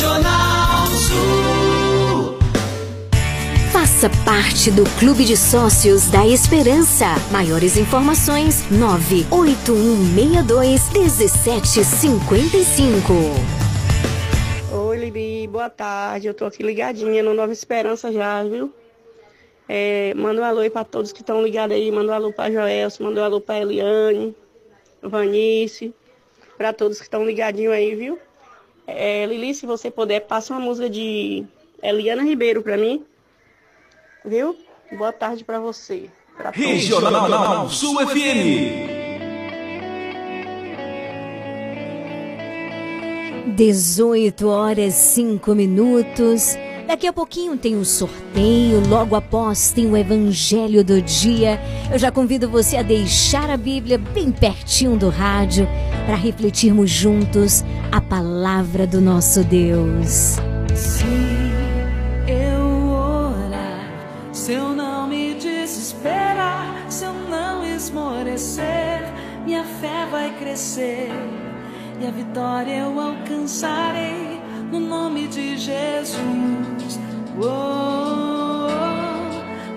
Regional Sul. Faça parte do Clube de Sócios da Esperança. Maiores informações: 981621755. Oi, Lili, boa tarde. Eu tô aqui ligadinha no Nova Esperança já, viu? É, manda um alô aí pra todos que estão ligados aí. Manda um alô pra Joelson, manda um alô pra Eliane, Vanice, pra todos que estão ligadinhos aí, viu? É, Lili, se você puder, passa uma música de Eliana Ribeiro pra mim. Viu? Boa tarde pra você. Pra todos. Regional Sul FM. 18 horas 5 minutos. Daqui a pouquinho tem o sorteio, logo após tem o Evangelho do Dia. Eu já convido você a deixar a Bíblia bem pertinho do rádio para refletirmos juntos a palavra do nosso Deus. Se eu orar, se eu não me desesperar, se eu não esmorecer, minha fé vai crescer e a vitória eu alcançarei no nome de Jesus. Oh,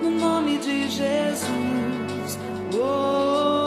no nome de Jesus. Oh, se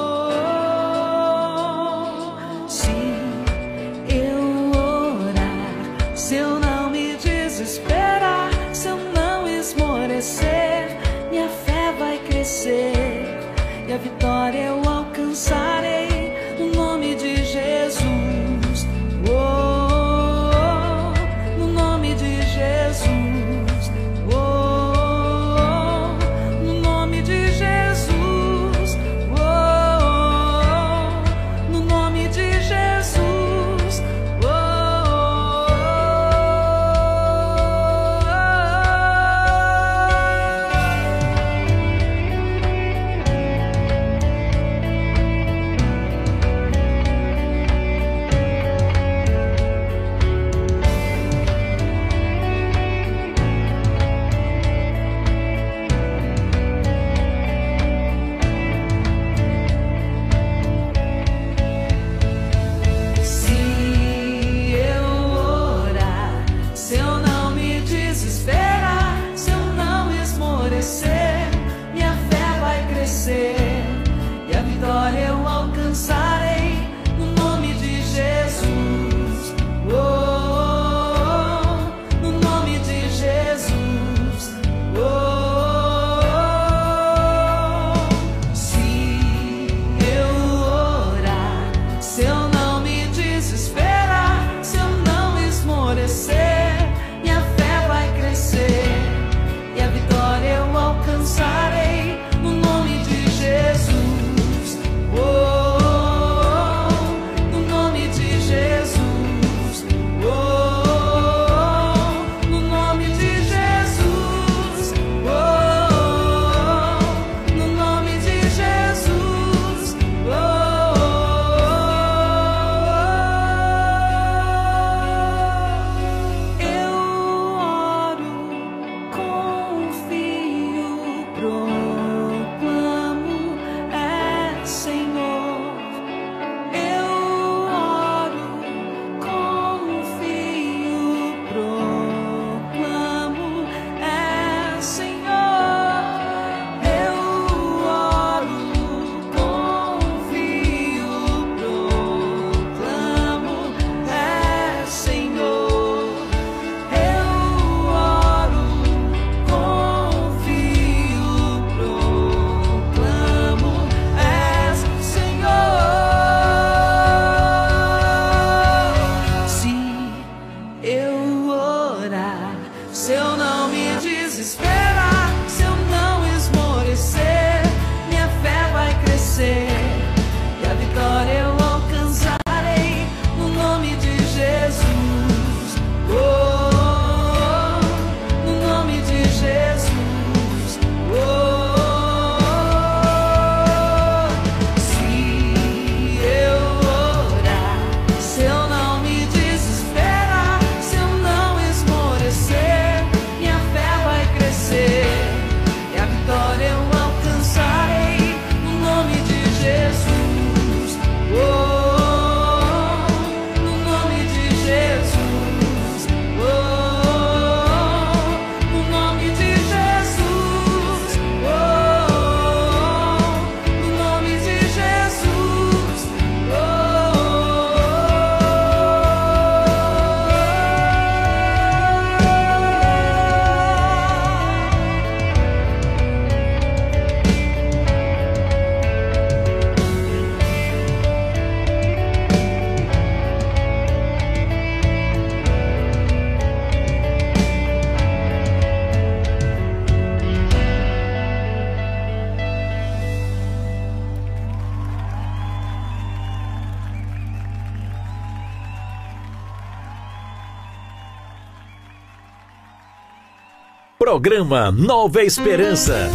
Programa Nova Esperança.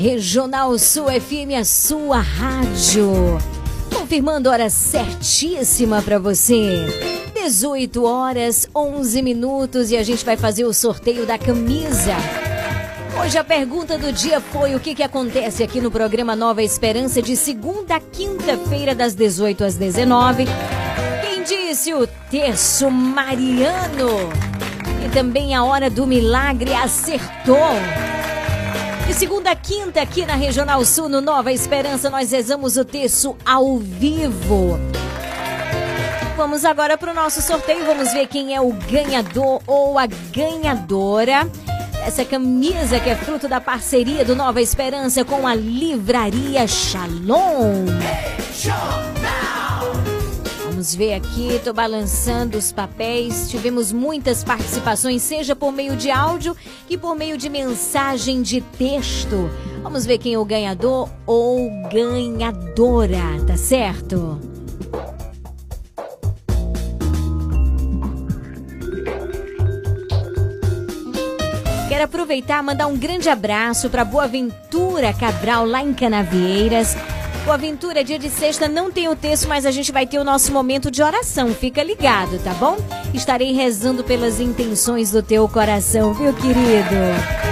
Regional Sul FM, a sua rádio. Confirmando hora certíssima para você. 18 horas, 11 minutos e a gente vai fazer o sorteio da camisa. Hoje a pergunta do dia foi o que, que acontece aqui no programa Nova Esperança de segunda a quinta-feira das 18 às 19. Quem disse o terço Mariano? E também a hora do milagre acertou. De segunda a quinta, aqui na Regional Sul, no Nova Esperança, nós rezamos o terço ao vivo. Vamos agora para o nosso sorteio. Vamos ver quem é o ganhador ou a ganhadora. Essa camisa que é fruto da parceria do Nova Esperança com a Livraria Shalom. Vamos ver aqui, tô balançando os papéis. Tivemos muitas participações, seja por meio de áudio que por meio de mensagem de texto. Vamos ver quem é o ganhador ou ganhadora, tá certo? Quero aproveitar mandar um grande abraço para Boaventura Cabral, lá em Canavieiras. Boaventura, dia de sexta não tem o texto, mas a gente vai ter o nosso momento de oração. Fica ligado, tá bom? Estarei rezando pelas intenções do teu coração, viu, querido?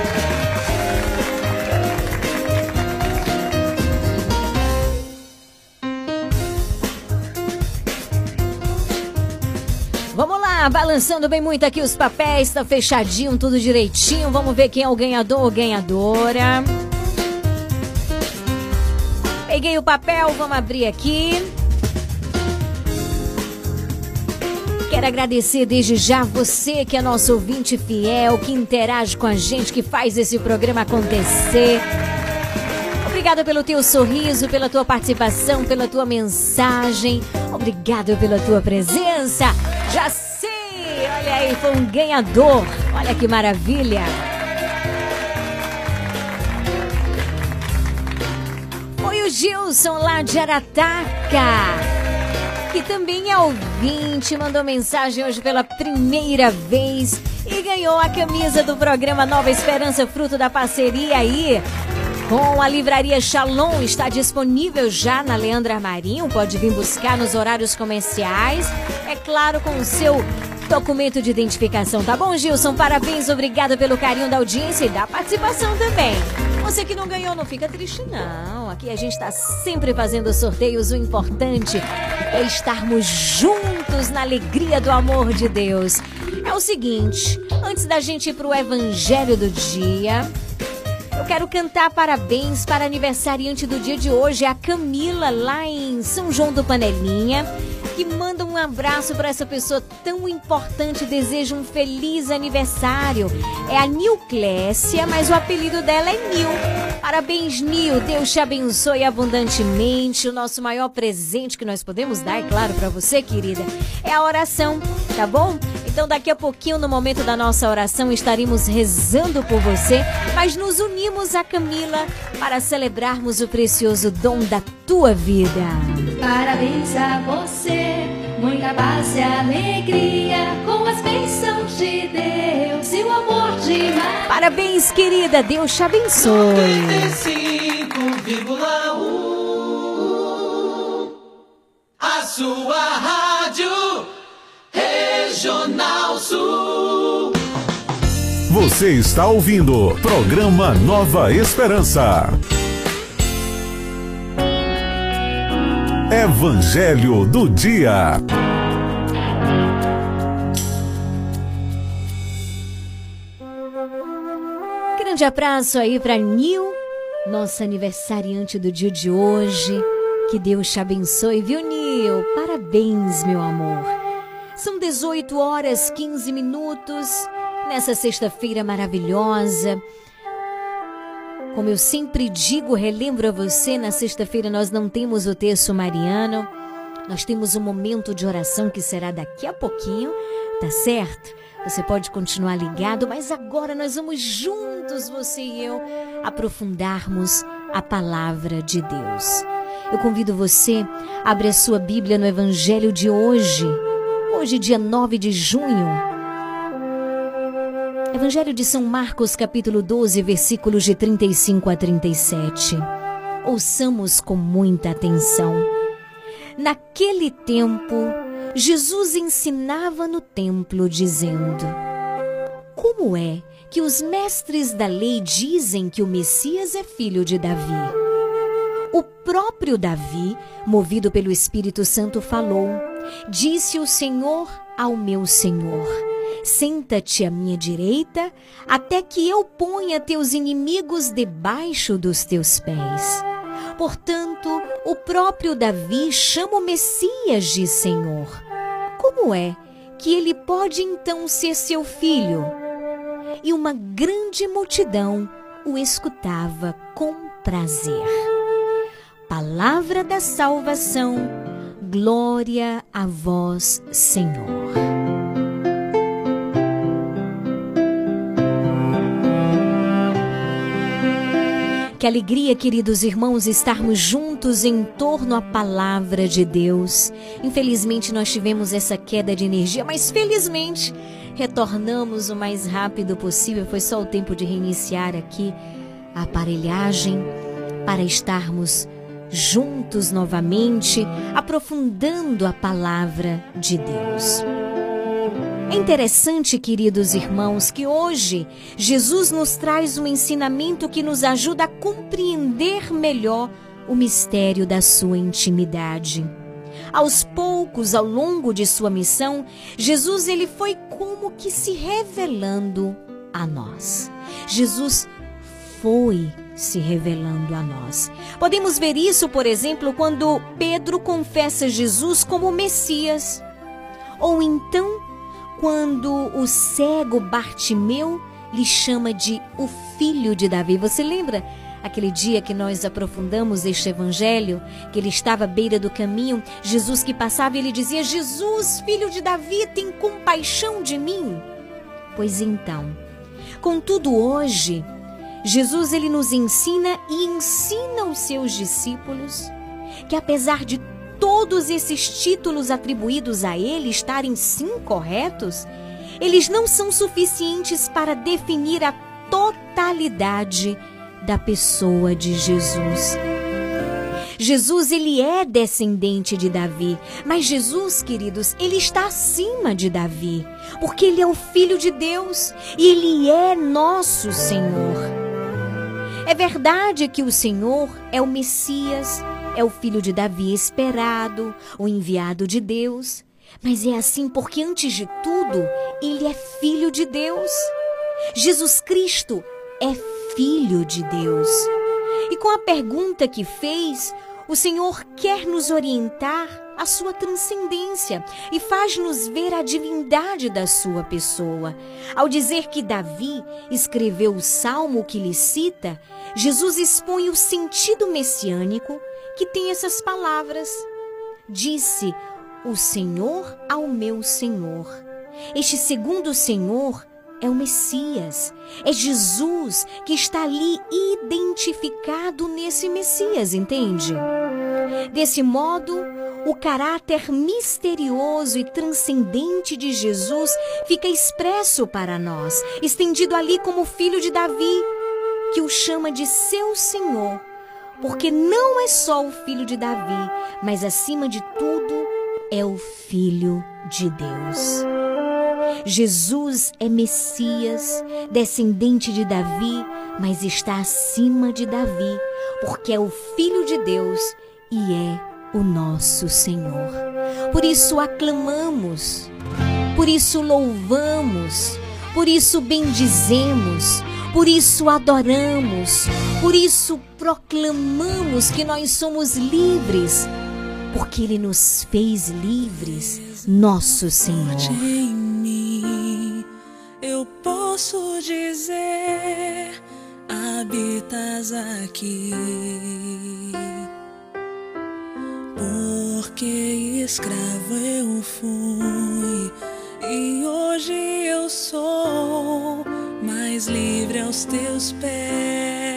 Balançando bem muito aqui os papéis, tá fechadinho, tudo direitinho. Vamos ver quem é o ganhador ou ganhadora. Peguei o papel, vamos abrir aqui. Quero agradecer desde já você que é nosso ouvinte fiel, que interage com a gente, que faz esse programa acontecer. Obrigada pelo teu sorriso, pela tua participação, pela tua mensagem. Obrigado pela tua presença. Já olha aí, foi um ganhador. Olha que maravilha. Foi o Gilson lá de Arataca, que também é ouvinte, mandou mensagem hoje pela primeira vez e ganhou a camisa do programa Nova Esperança, fruto da parceria aí com a livraria Shalom. Está disponível já na Leandra Marinho, pode vir buscar nos horários comerciais, é claro, com o seu documento de identificação, tá bom, Gilson? Parabéns, obrigada pelo carinho da audiência e da participação também. Você que não ganhou, não fica triste, não. Aqui a gente está sempre fazendo sorteios. O importante é estarmos juntos na alegria do amor de Deus. É o seguinte, antes da gente ir pro Evangelho do Dia, eu quero cantar parabéns para aniversariante do dia de hoje, a Camila, lá em São João do Panelinha, que manda um abraço para essa pessoa tão importante, deseja um feliz aniversário. É a Nilclécia, mas o apelido dela é Nil. Parabéns, Nil. Deus te abençoe abundantemente. O nosso maior presente que nós podemos dar, é claro, para você, querida, é a oração, tá bom? Então, daqui a pouquinho, no momento da nossa oração, estaremos rezando por você, mas nos unimos a Camila para celebrarmos o precioso dom da tua vida. Parabéns a você, muita paz e alegria, com as bênçãos de Deus e o amor de Maria. Parabéns, querida. Deus te abençoe. 95,1 A sua rádio Regional Sul. Você está ouvindo Programa Nova Esperança. Evangelho do Dia. Grande abraço aí para Nil, nossa aniversariante do dia de hoje. Que Deus te abençoe, viu, Nil? Parabéns, meu amor. São 18 horas 15 minutos nessa sexta-feira maravilhosa. Como eu sempre digo, relembro a você, na sexta-feira nós não temos o texto mariano. Nós temos um momento de oração que será daqui a pouquinho, tá certo? Você pode continuar ligado, mas agora nós vamos juntos, você e eu, aprofundarmos a palavra de Deus. Eu convido você a abrir a sua Bíblia no Evangelho de hoje, hoje, dia 9 de junho. Evangelho de São Marcos, capítulo 12, versículos de 35 a 37. Ouçamos com muita atenção. Naquele tempo, Jesus ensinava no templo, dizendo: Como é que os mestres da lei dizem que o Messias é filho de Davi? O próprio Davi, movido pelo Espírito Santo, falou: Disse o Senhor ao meu Senhor: Senta-te à minha direita, até que eu ponha teus inimigos debaixo dos teus pés. Portanto, o próprio Davi chama o Messias de Senhor. Como é que ele pode então ser seu filho? E uma grande multidão o escutava com prazer. Palavra da salvação, glória a vós, Senhor. Que alegria, queridos irmãos, estarmos juntos em torno à palavra de Deus. Infelizmente, nós tivemos essa queda de energia, mas felizmente retornamos o mais rápido possível. Foi só o tempo de reiniciar aqui a aparelhagem para estarmos juntos novamente, aprofundando a palavra de Deus. É interessante, queridos irmãos, que hoje Jesus nos traz um ensinamento que nos ajuda a compreender melhor o mistério da sua intimidade. Aos poucos, ao longo de sua missão, Jesus ele foi como que se revelando a nós. Jesus foi se revelando a nós. Podemos ver isso, por exemplo, quando Pedro confessa Jesus como Messias. Ou então, quando o cego Bartimeu lhe chama de o filho de Davi. Você lembra aquele dia que nós aprofundamos este evangelho, que ele estava à beira do caminho, Jesus que passava e ele dizia: Jesus, filho de Davi, tem compaixão de mim? Pois então, contudo hoje, Jesus ele nos ensina e ensina aos seus discípulos que apesar de todos esses títulos atribuídos a ele estarem sim corretos, eles não são suficientes para definir a totalidade da pessoa de Jesus. Jesus ele é descendente de Davi, mas Jesus, queridos, ele está acima de Davi, porque ele é o filho de Deus e ele é nosso Senhor. É verdade que o Senhor é o Messias, é o filho de Davi esperado, o enviado de Deus. Mas é assim porque, antes de tudo, ele é filho de Deus. Jesus Cristo é filho de Deus. E com a pergunta que fez, o Senhor quer nos orientar a sua transcendência e faz-nos ver a divindade da sua pessoa. Ao dizer que Davi escreveu o salmo que lhe cita, Jesus expõe o sentido messiânico que tem essas palavras. Disse o Senhor ao meu Senhor. Este segundo Senhor é o Messias, é Jesus que está ali identificado nesse Messias, entende? Desse modo, o caráter misterioso e transcendente de Jesus fica expresso para nós, estendido ali como filho de Davi, que o chama de seu Senhor porque não é só o filho de Davi, mas acima de tudo é o filho de Deus. Jesus é Messias, descendente de Davi, mas está acima de Davi, porque é o filho de Deus e é o nosso Senhor. Por isso aclamamos, por isso louvamos, por isso bendizemos, por isso adoramos, por isso proclamamos que nós somos livres, porque Ele nos fez livres, nosso Senhor. Em mim, eu posso dizer, habitas aqui. Porque escravo eu fui e hoje eu sou mais livre aos teus pés.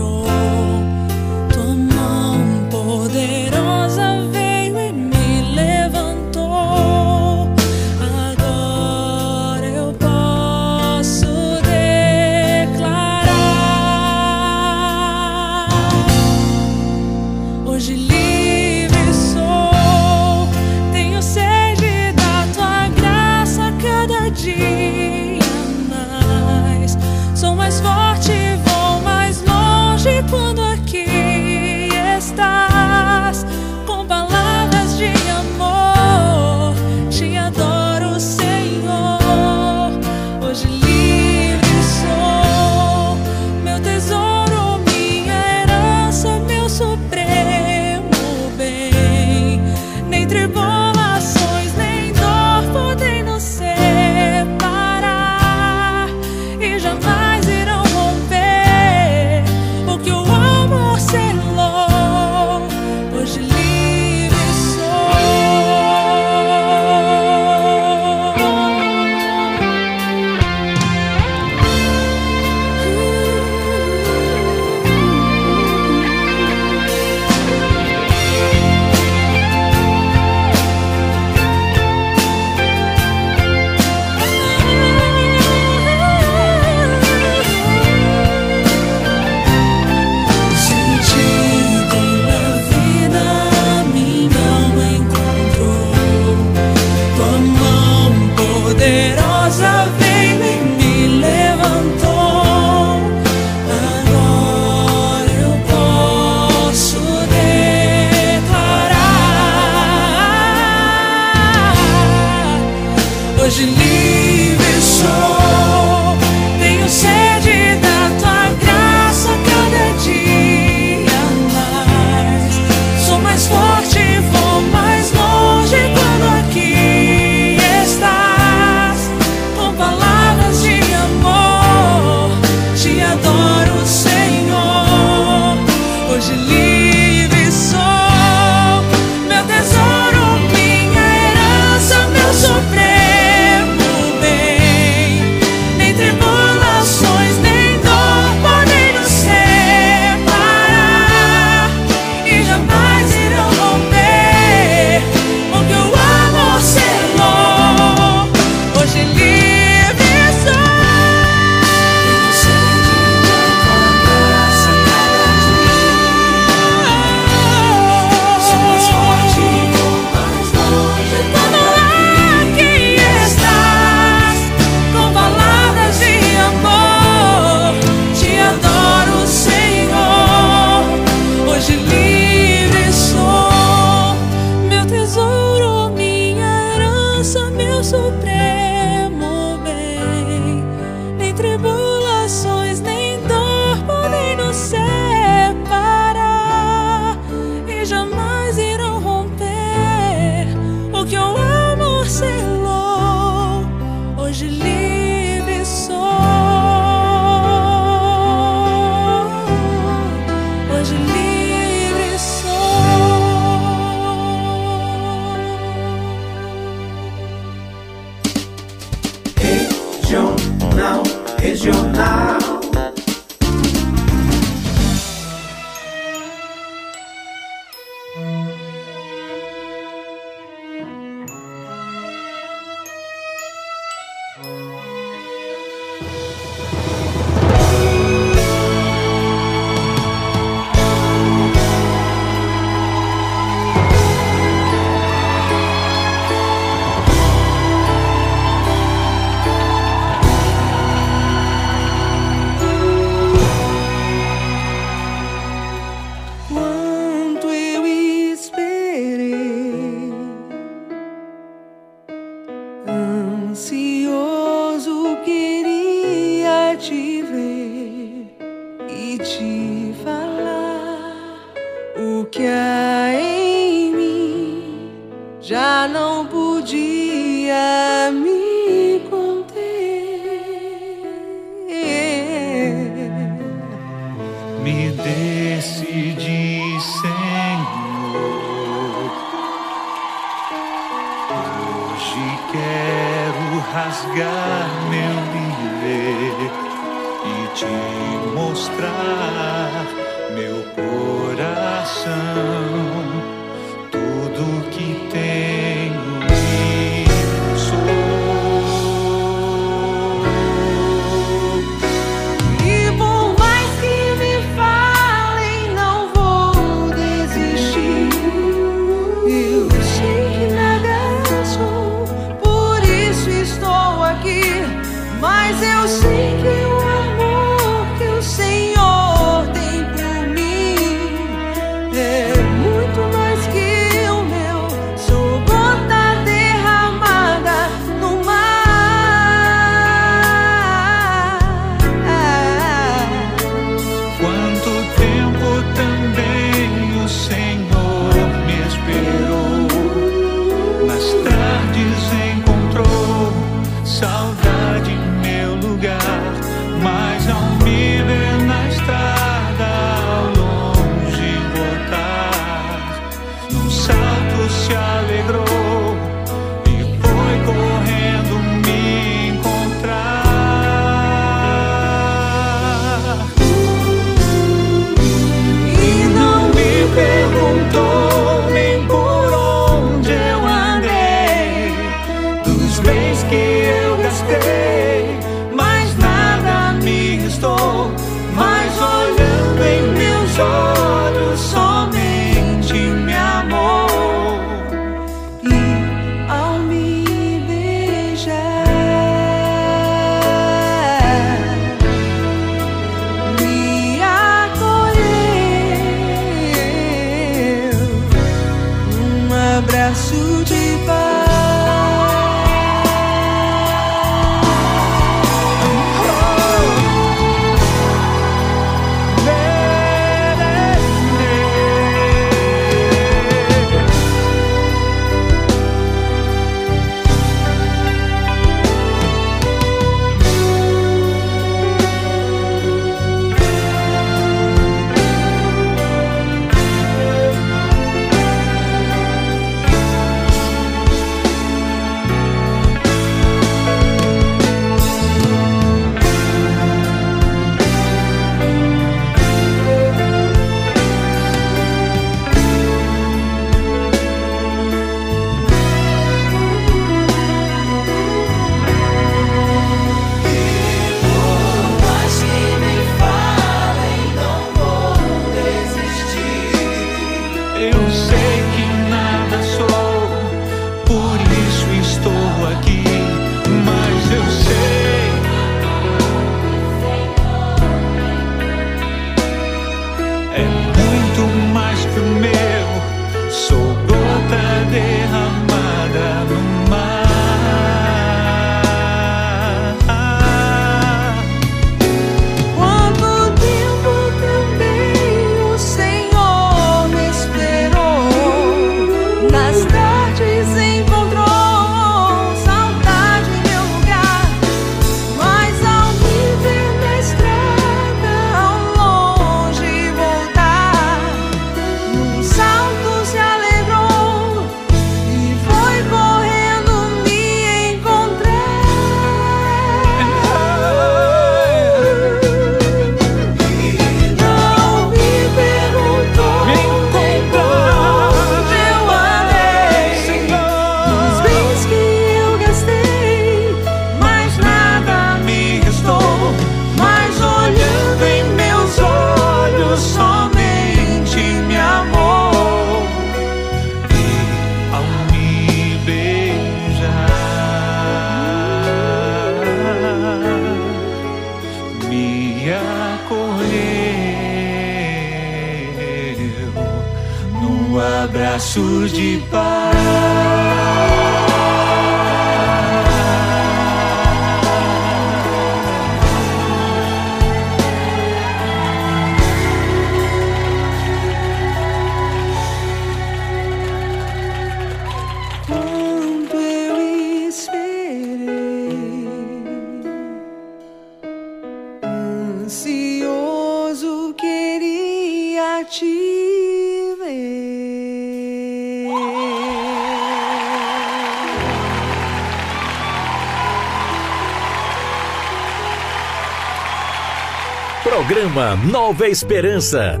Nova Esperança.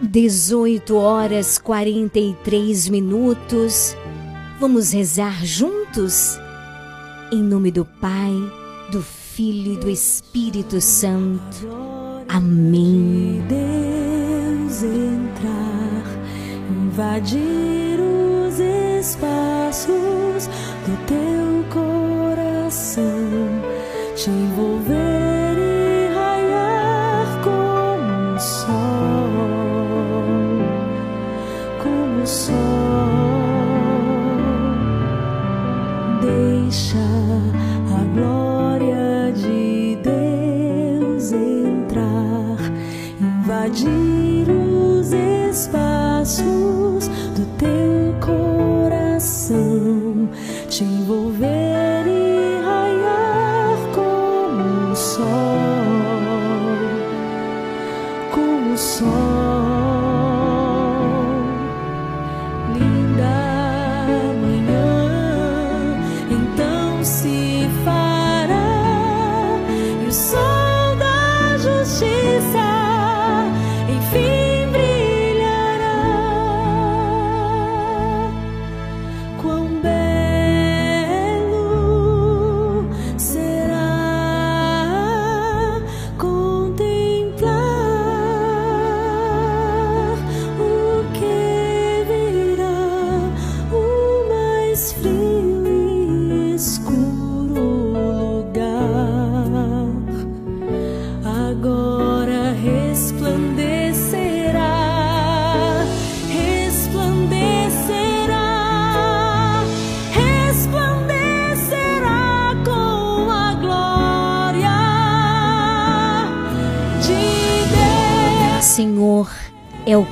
Dezoito horas 43 minutos. Vamos rezar juntos? Em nome do Pai, do Filho e do Espírito Santo. Amém. Deus entrar, invadir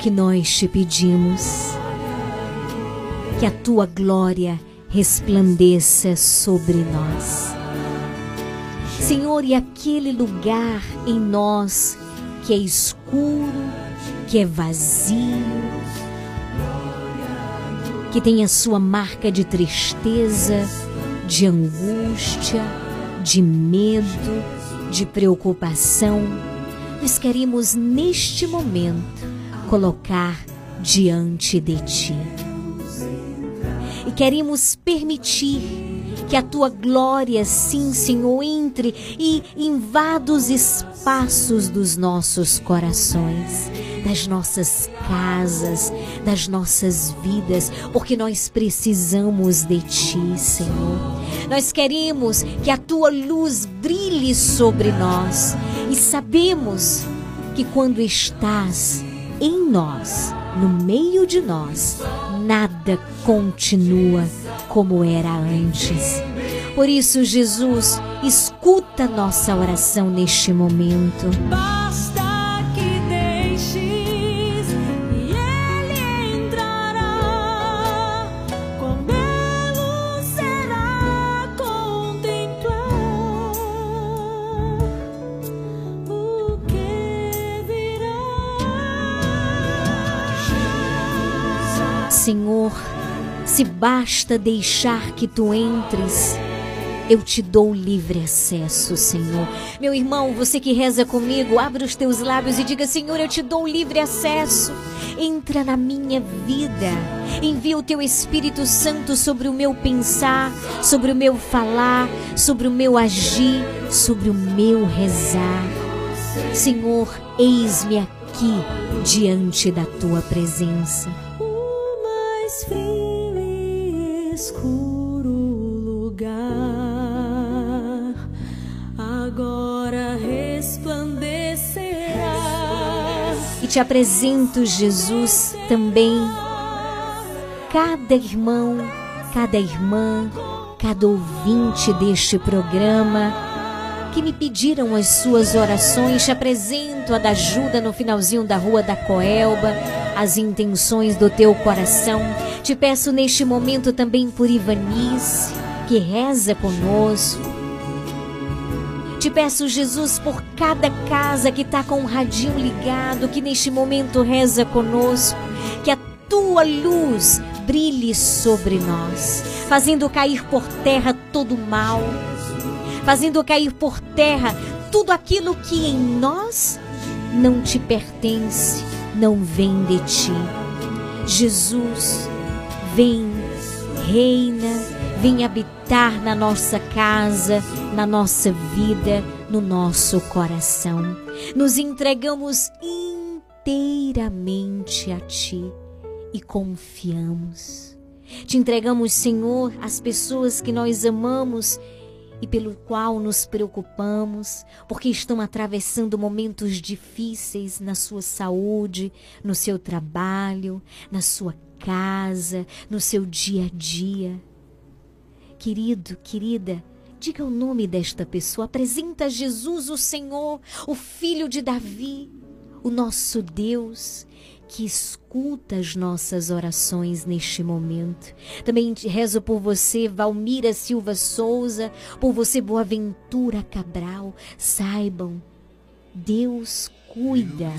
que nós te pedimos. Que a tua glória resplandeça sobre nós. Senhor, e aquele lugar em nós que é escuro, que é vazio, que tem a sua marca de tristeza, de angústia, de medo, de preocupação, nós queremos neste momento colocar diante de Ti. E queremos permitir que a tua glória, sim, Senhor, entre e invada os espaços dos nossos corações, das nossas casas, das nossas vidas, porque nós precisamos de Ti, Senhor. Nós queremos que a tua luz brilhe sobre nós e sabemos que quando estás em nós, no meio de nós, nada continua como era antes. Por isso, Jesus, escuta nossa oração neste momento. Basta se basta deixar que tu entres, eu te dou livre acesso, Senhor. Meu irmão, você que reza comigo, abra os teus lábios e diga: Senhor, eu te dou livre acesso. entra na minha vida. Envia o teu Espírito Santo sobre o meu pensar, sobre o meu falar, sobre o meu agir, sobre o meu rezar. Senhor, eis-me aqui diante da tua presença. O mais frio escuro lugar agora resplandecerá. E te apresento, Jesus, também cada irmão, cada irmã, cada ouvinte deste programa que me pediram as suas orações. Te apresento a da ajuda no finalzinho da rua da Coelba, as intenções do teu coração. Te peço neste momento também por Ivanice, que reza conosco. Te peço, Jesus, por cada casa que está com o radinho ligado, que neste momento reza conosco, que a tua luz brilhe sobre nós, fazendo cair por terra todo o mal, fazendo cair por terra tudo aquilo que em nós não te pertence, não vem de ti. Jesus, vem, reina, vem habitar na nossa casa, na nossa vida, no nosso coração. Nos entregamos inteiramente a Ti e confiamos. Te entregamos, Senhor, as pessoas que nós amamos e pelo qual nos preocupamos, porque estão atravessando momentos difíceis na sua saúde, no seu trabalho, na sua casa, no seu dia a dia. Querido, querida, diga o nome desta pessoa, apresenta Jesus, o Senhor, o Filho de Davi, o nosso Deus que escuta as nossas orações neste momento. Também rezo por você, Valmira Silva Souza, por você, Boaventura Cabral. Saibam, Deus cuida.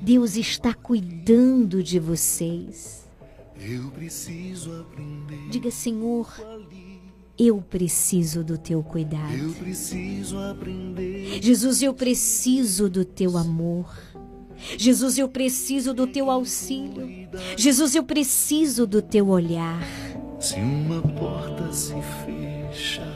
Deus está cuidando de vocês. Diga, Senhor, eu preciso do teu cuidado. Jesus, eu preciso do teu amor. Jesus, eu preciso do teu auxílio. Jesus, eu preciso do teu olhar. Se uma porta se fecha aqui,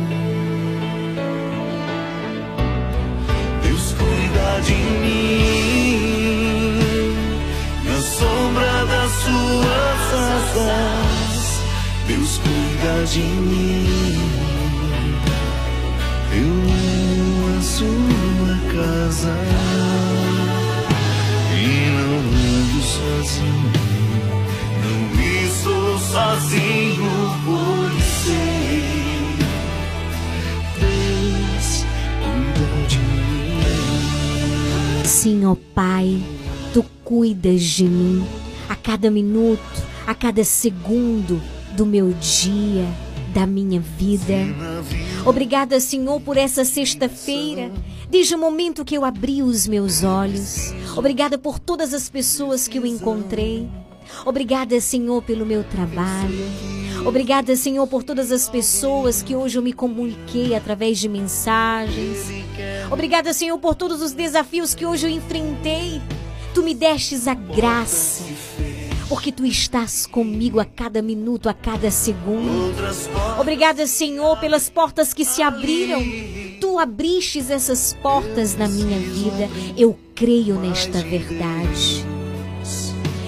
De mim. Eu amo a sua casa. E não ando sozinho, não estou sozinho, pois sei. Deus cuida de mim. Sim, ó Pai, tu cuidas de mim a cada minuto, a cada segundo do meu dia, da minha vida. Obrigada, Senhor, por essa sexta-feira, desde o momento que eu abri os meus olhos. Obrigada por todas as pessoas que eu encontrei. Obrigada, Senhor, pelo meu trabalho. Obrigada, Senhor, por todas as pessoas que hoje eu me comuniquei através de mensagens. Obrigada, Senhor, por todos os desafios que hoje eu enfrentei. Tu me destes a graça, porque tu estás comigo a cada minuto, a cada segundo. Obrigada, Senhor, pelas portas que se abriram. Tu abristes essas portas na minha vida. Eu creio nesta verdade.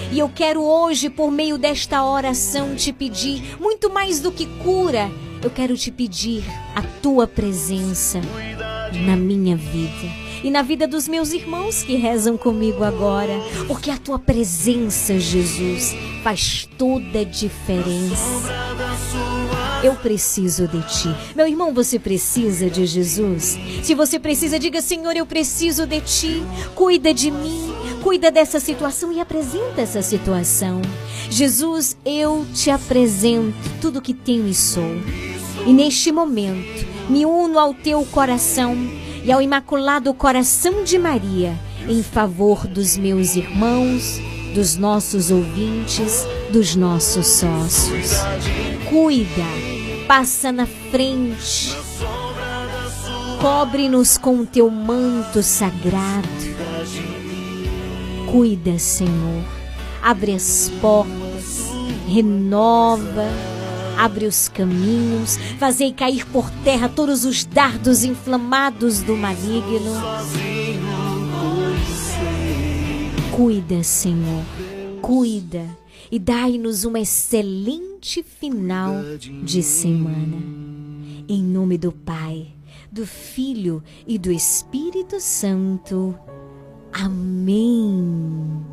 E eu quero hoje, por meio desta oração, te pedir muito mais do que cura. Eu quero te pedir a tua presença na minha vida e na vida dos meus irmãos que rezam comigo agora, porque a tua presença, Jesus, faz toda a diferença. Eu preciso de ti. Meu irmão, você precisa de Jesus? Se você precisa, diga: Senhor, eu preciso de ti. Cuida de mim, cuida dessa situação e apresenta essa situação. Jesus, eu te apresento tudo que tenho e sou. E neste momento, me uno ao teu coração e ao Imaculado Coração de Maria em favor dos meus irmãos, dos nossos ouvintes, dos nossos sócios. Cuida, passa na frente, cobre-nos com o teu manto sagrado. Cuida, Senhor, abre as portas, renova abre os caminhos, fazei cair por terra todos os dardos inflamados do maligno. Cuida, Senhor, cuida e dai-nos uma excelente final de semana. Em nome do Pai, do Filho e do Espírito Santo. Amém.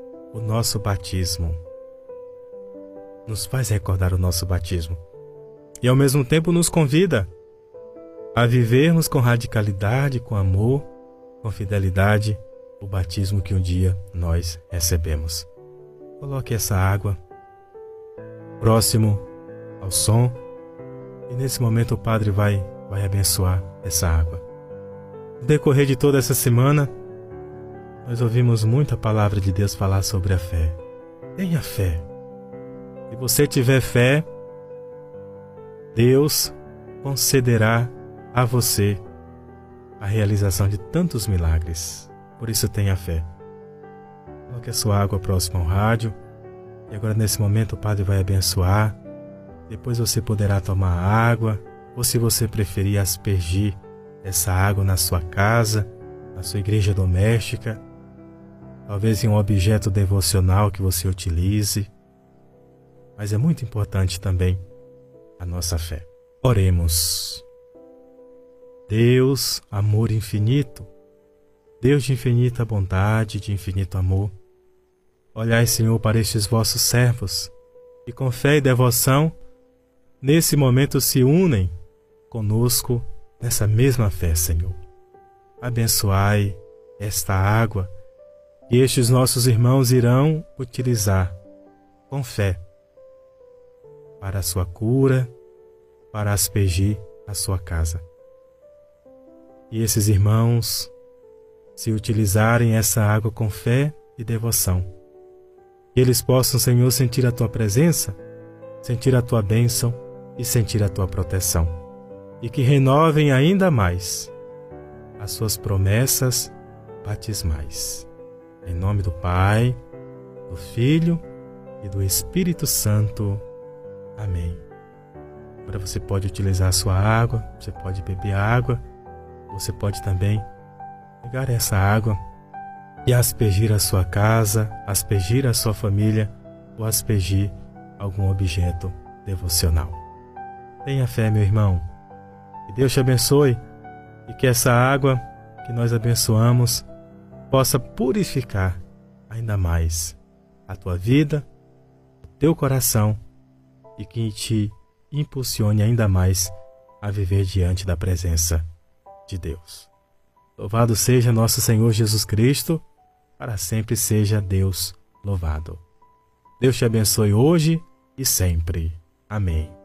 o nosso batismo. Nos faz recordar o nosso batismo. E ao mesmo tempo nos convida a vivermos com radicalidade, com amor, com fidelidade o batismo que um dia nós recebemos. Coloque essa água próximo ao som e nesse momento o Padre vai, vai abençoar essa água. No decorrer de toda essa semana, nós ouvimos muita palavra de Deus falar sobre a fé. Tenha fé. Se você tiver fé, Deus concederá a você a realização de tantos milagres. Por isso tenha fé. Coloque a sua água próxima ao rádio. E agora nesse momento o Padre vai abençoar. Depois você poderá tomar água, ou se você preferir aspergir essa água na sua casa, na sua igreja doméstica, talvez em um objeto devocional que você utilize. Mas é muito importante também a nossa fé. Oremos. Deus, amor infinito, Deus de infinita bondade, de infinito amor, olhai, Senhor, para estes vossos servos, que com fé e devoção, nesse momento se unem conosco nessa mesma fé, Senhor. Abençoai esta água que estes nossos irmãos irão utilizar com fé para a sua cura, para aspergir a sua casa. E esses irmãos se utilizarem essa água com fé e devoção. Que eles possam, Senhor, sentir a tua presença, sentir a tua bênção e sentir a tua proteção. E que renovem ainda mais as suas promessas batismais. Em nome do Pai, do Filho e do Espírito Santo. Amém. Agora você pode utilizar a sua água, você pode beber água, você pode também pegar essa água e aspergir a sua casa, aspergir a sua família ou aspergir algum objeto devocional. Tenha fé, meu irmão. Que Deus te abençoe e que essa água que nós abençoamos possa purificar ainda mais a tua vida, o teu coração e que te impulsione ainda mais a viver diante da presença de Deus. Louvado seja nosso Senhor Jesus Cristo, para sempre seja Deus louvado. Deus te abençoe hoje e sempre. Amém.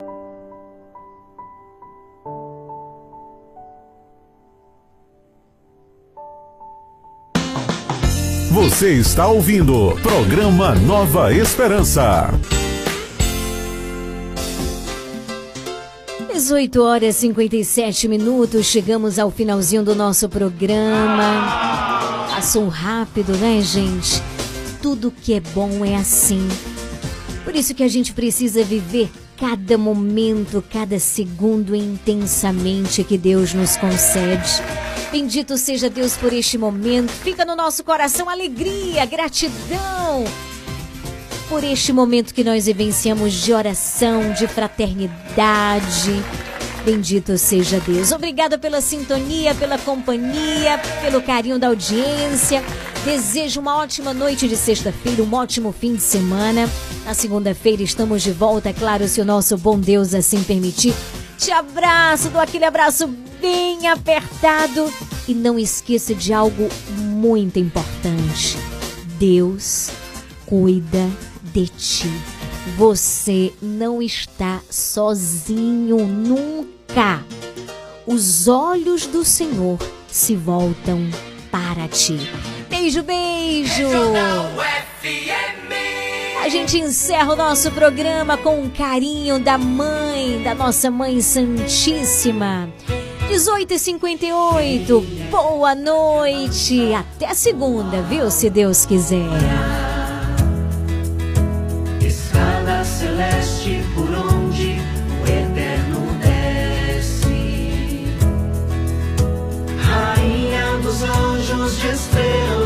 Você está ouvindo Programa Nova Esperança. 18 horas e 57 minutos, chegamos ao finalzinho do nosso programa. Passou rápido, né, gente? Tudo que é bom é assim. Por isso que a gente precisa viver cada momento, cada segundo intensamente que Deus nos concede. Bendito seja Deus por este momento. Fica no nosso coração alegria, gratidão por este momento que nós vivenciamos de oração, de fraternidade. Bendito seja Deus. Obrigada pela sintonia, pela companhia, pelo carinho da audiência. Desejo uma ótima noite de sexta-feira, um ótimo fim de semana. Na segunda-feira estamos de volta, é claro, se o nosso bom Deus assim permitir. Te abraço, dou aquele abraço bem apertado. E não esqueça de algo muito importante: Deus cuida de ti. Você não está sozinho nunca. Os olhos do Senhor se voltam para ti. Beijo, beijo! A gente encerra o nosso programa com o carinho da mãe, da nossa mãe Santíssima. 18 e 58, Boa noite. Até segunda, viu? Se Deus quiser. Escada celeste por onde o eterno desce. Rainha dos anjos de estrelas.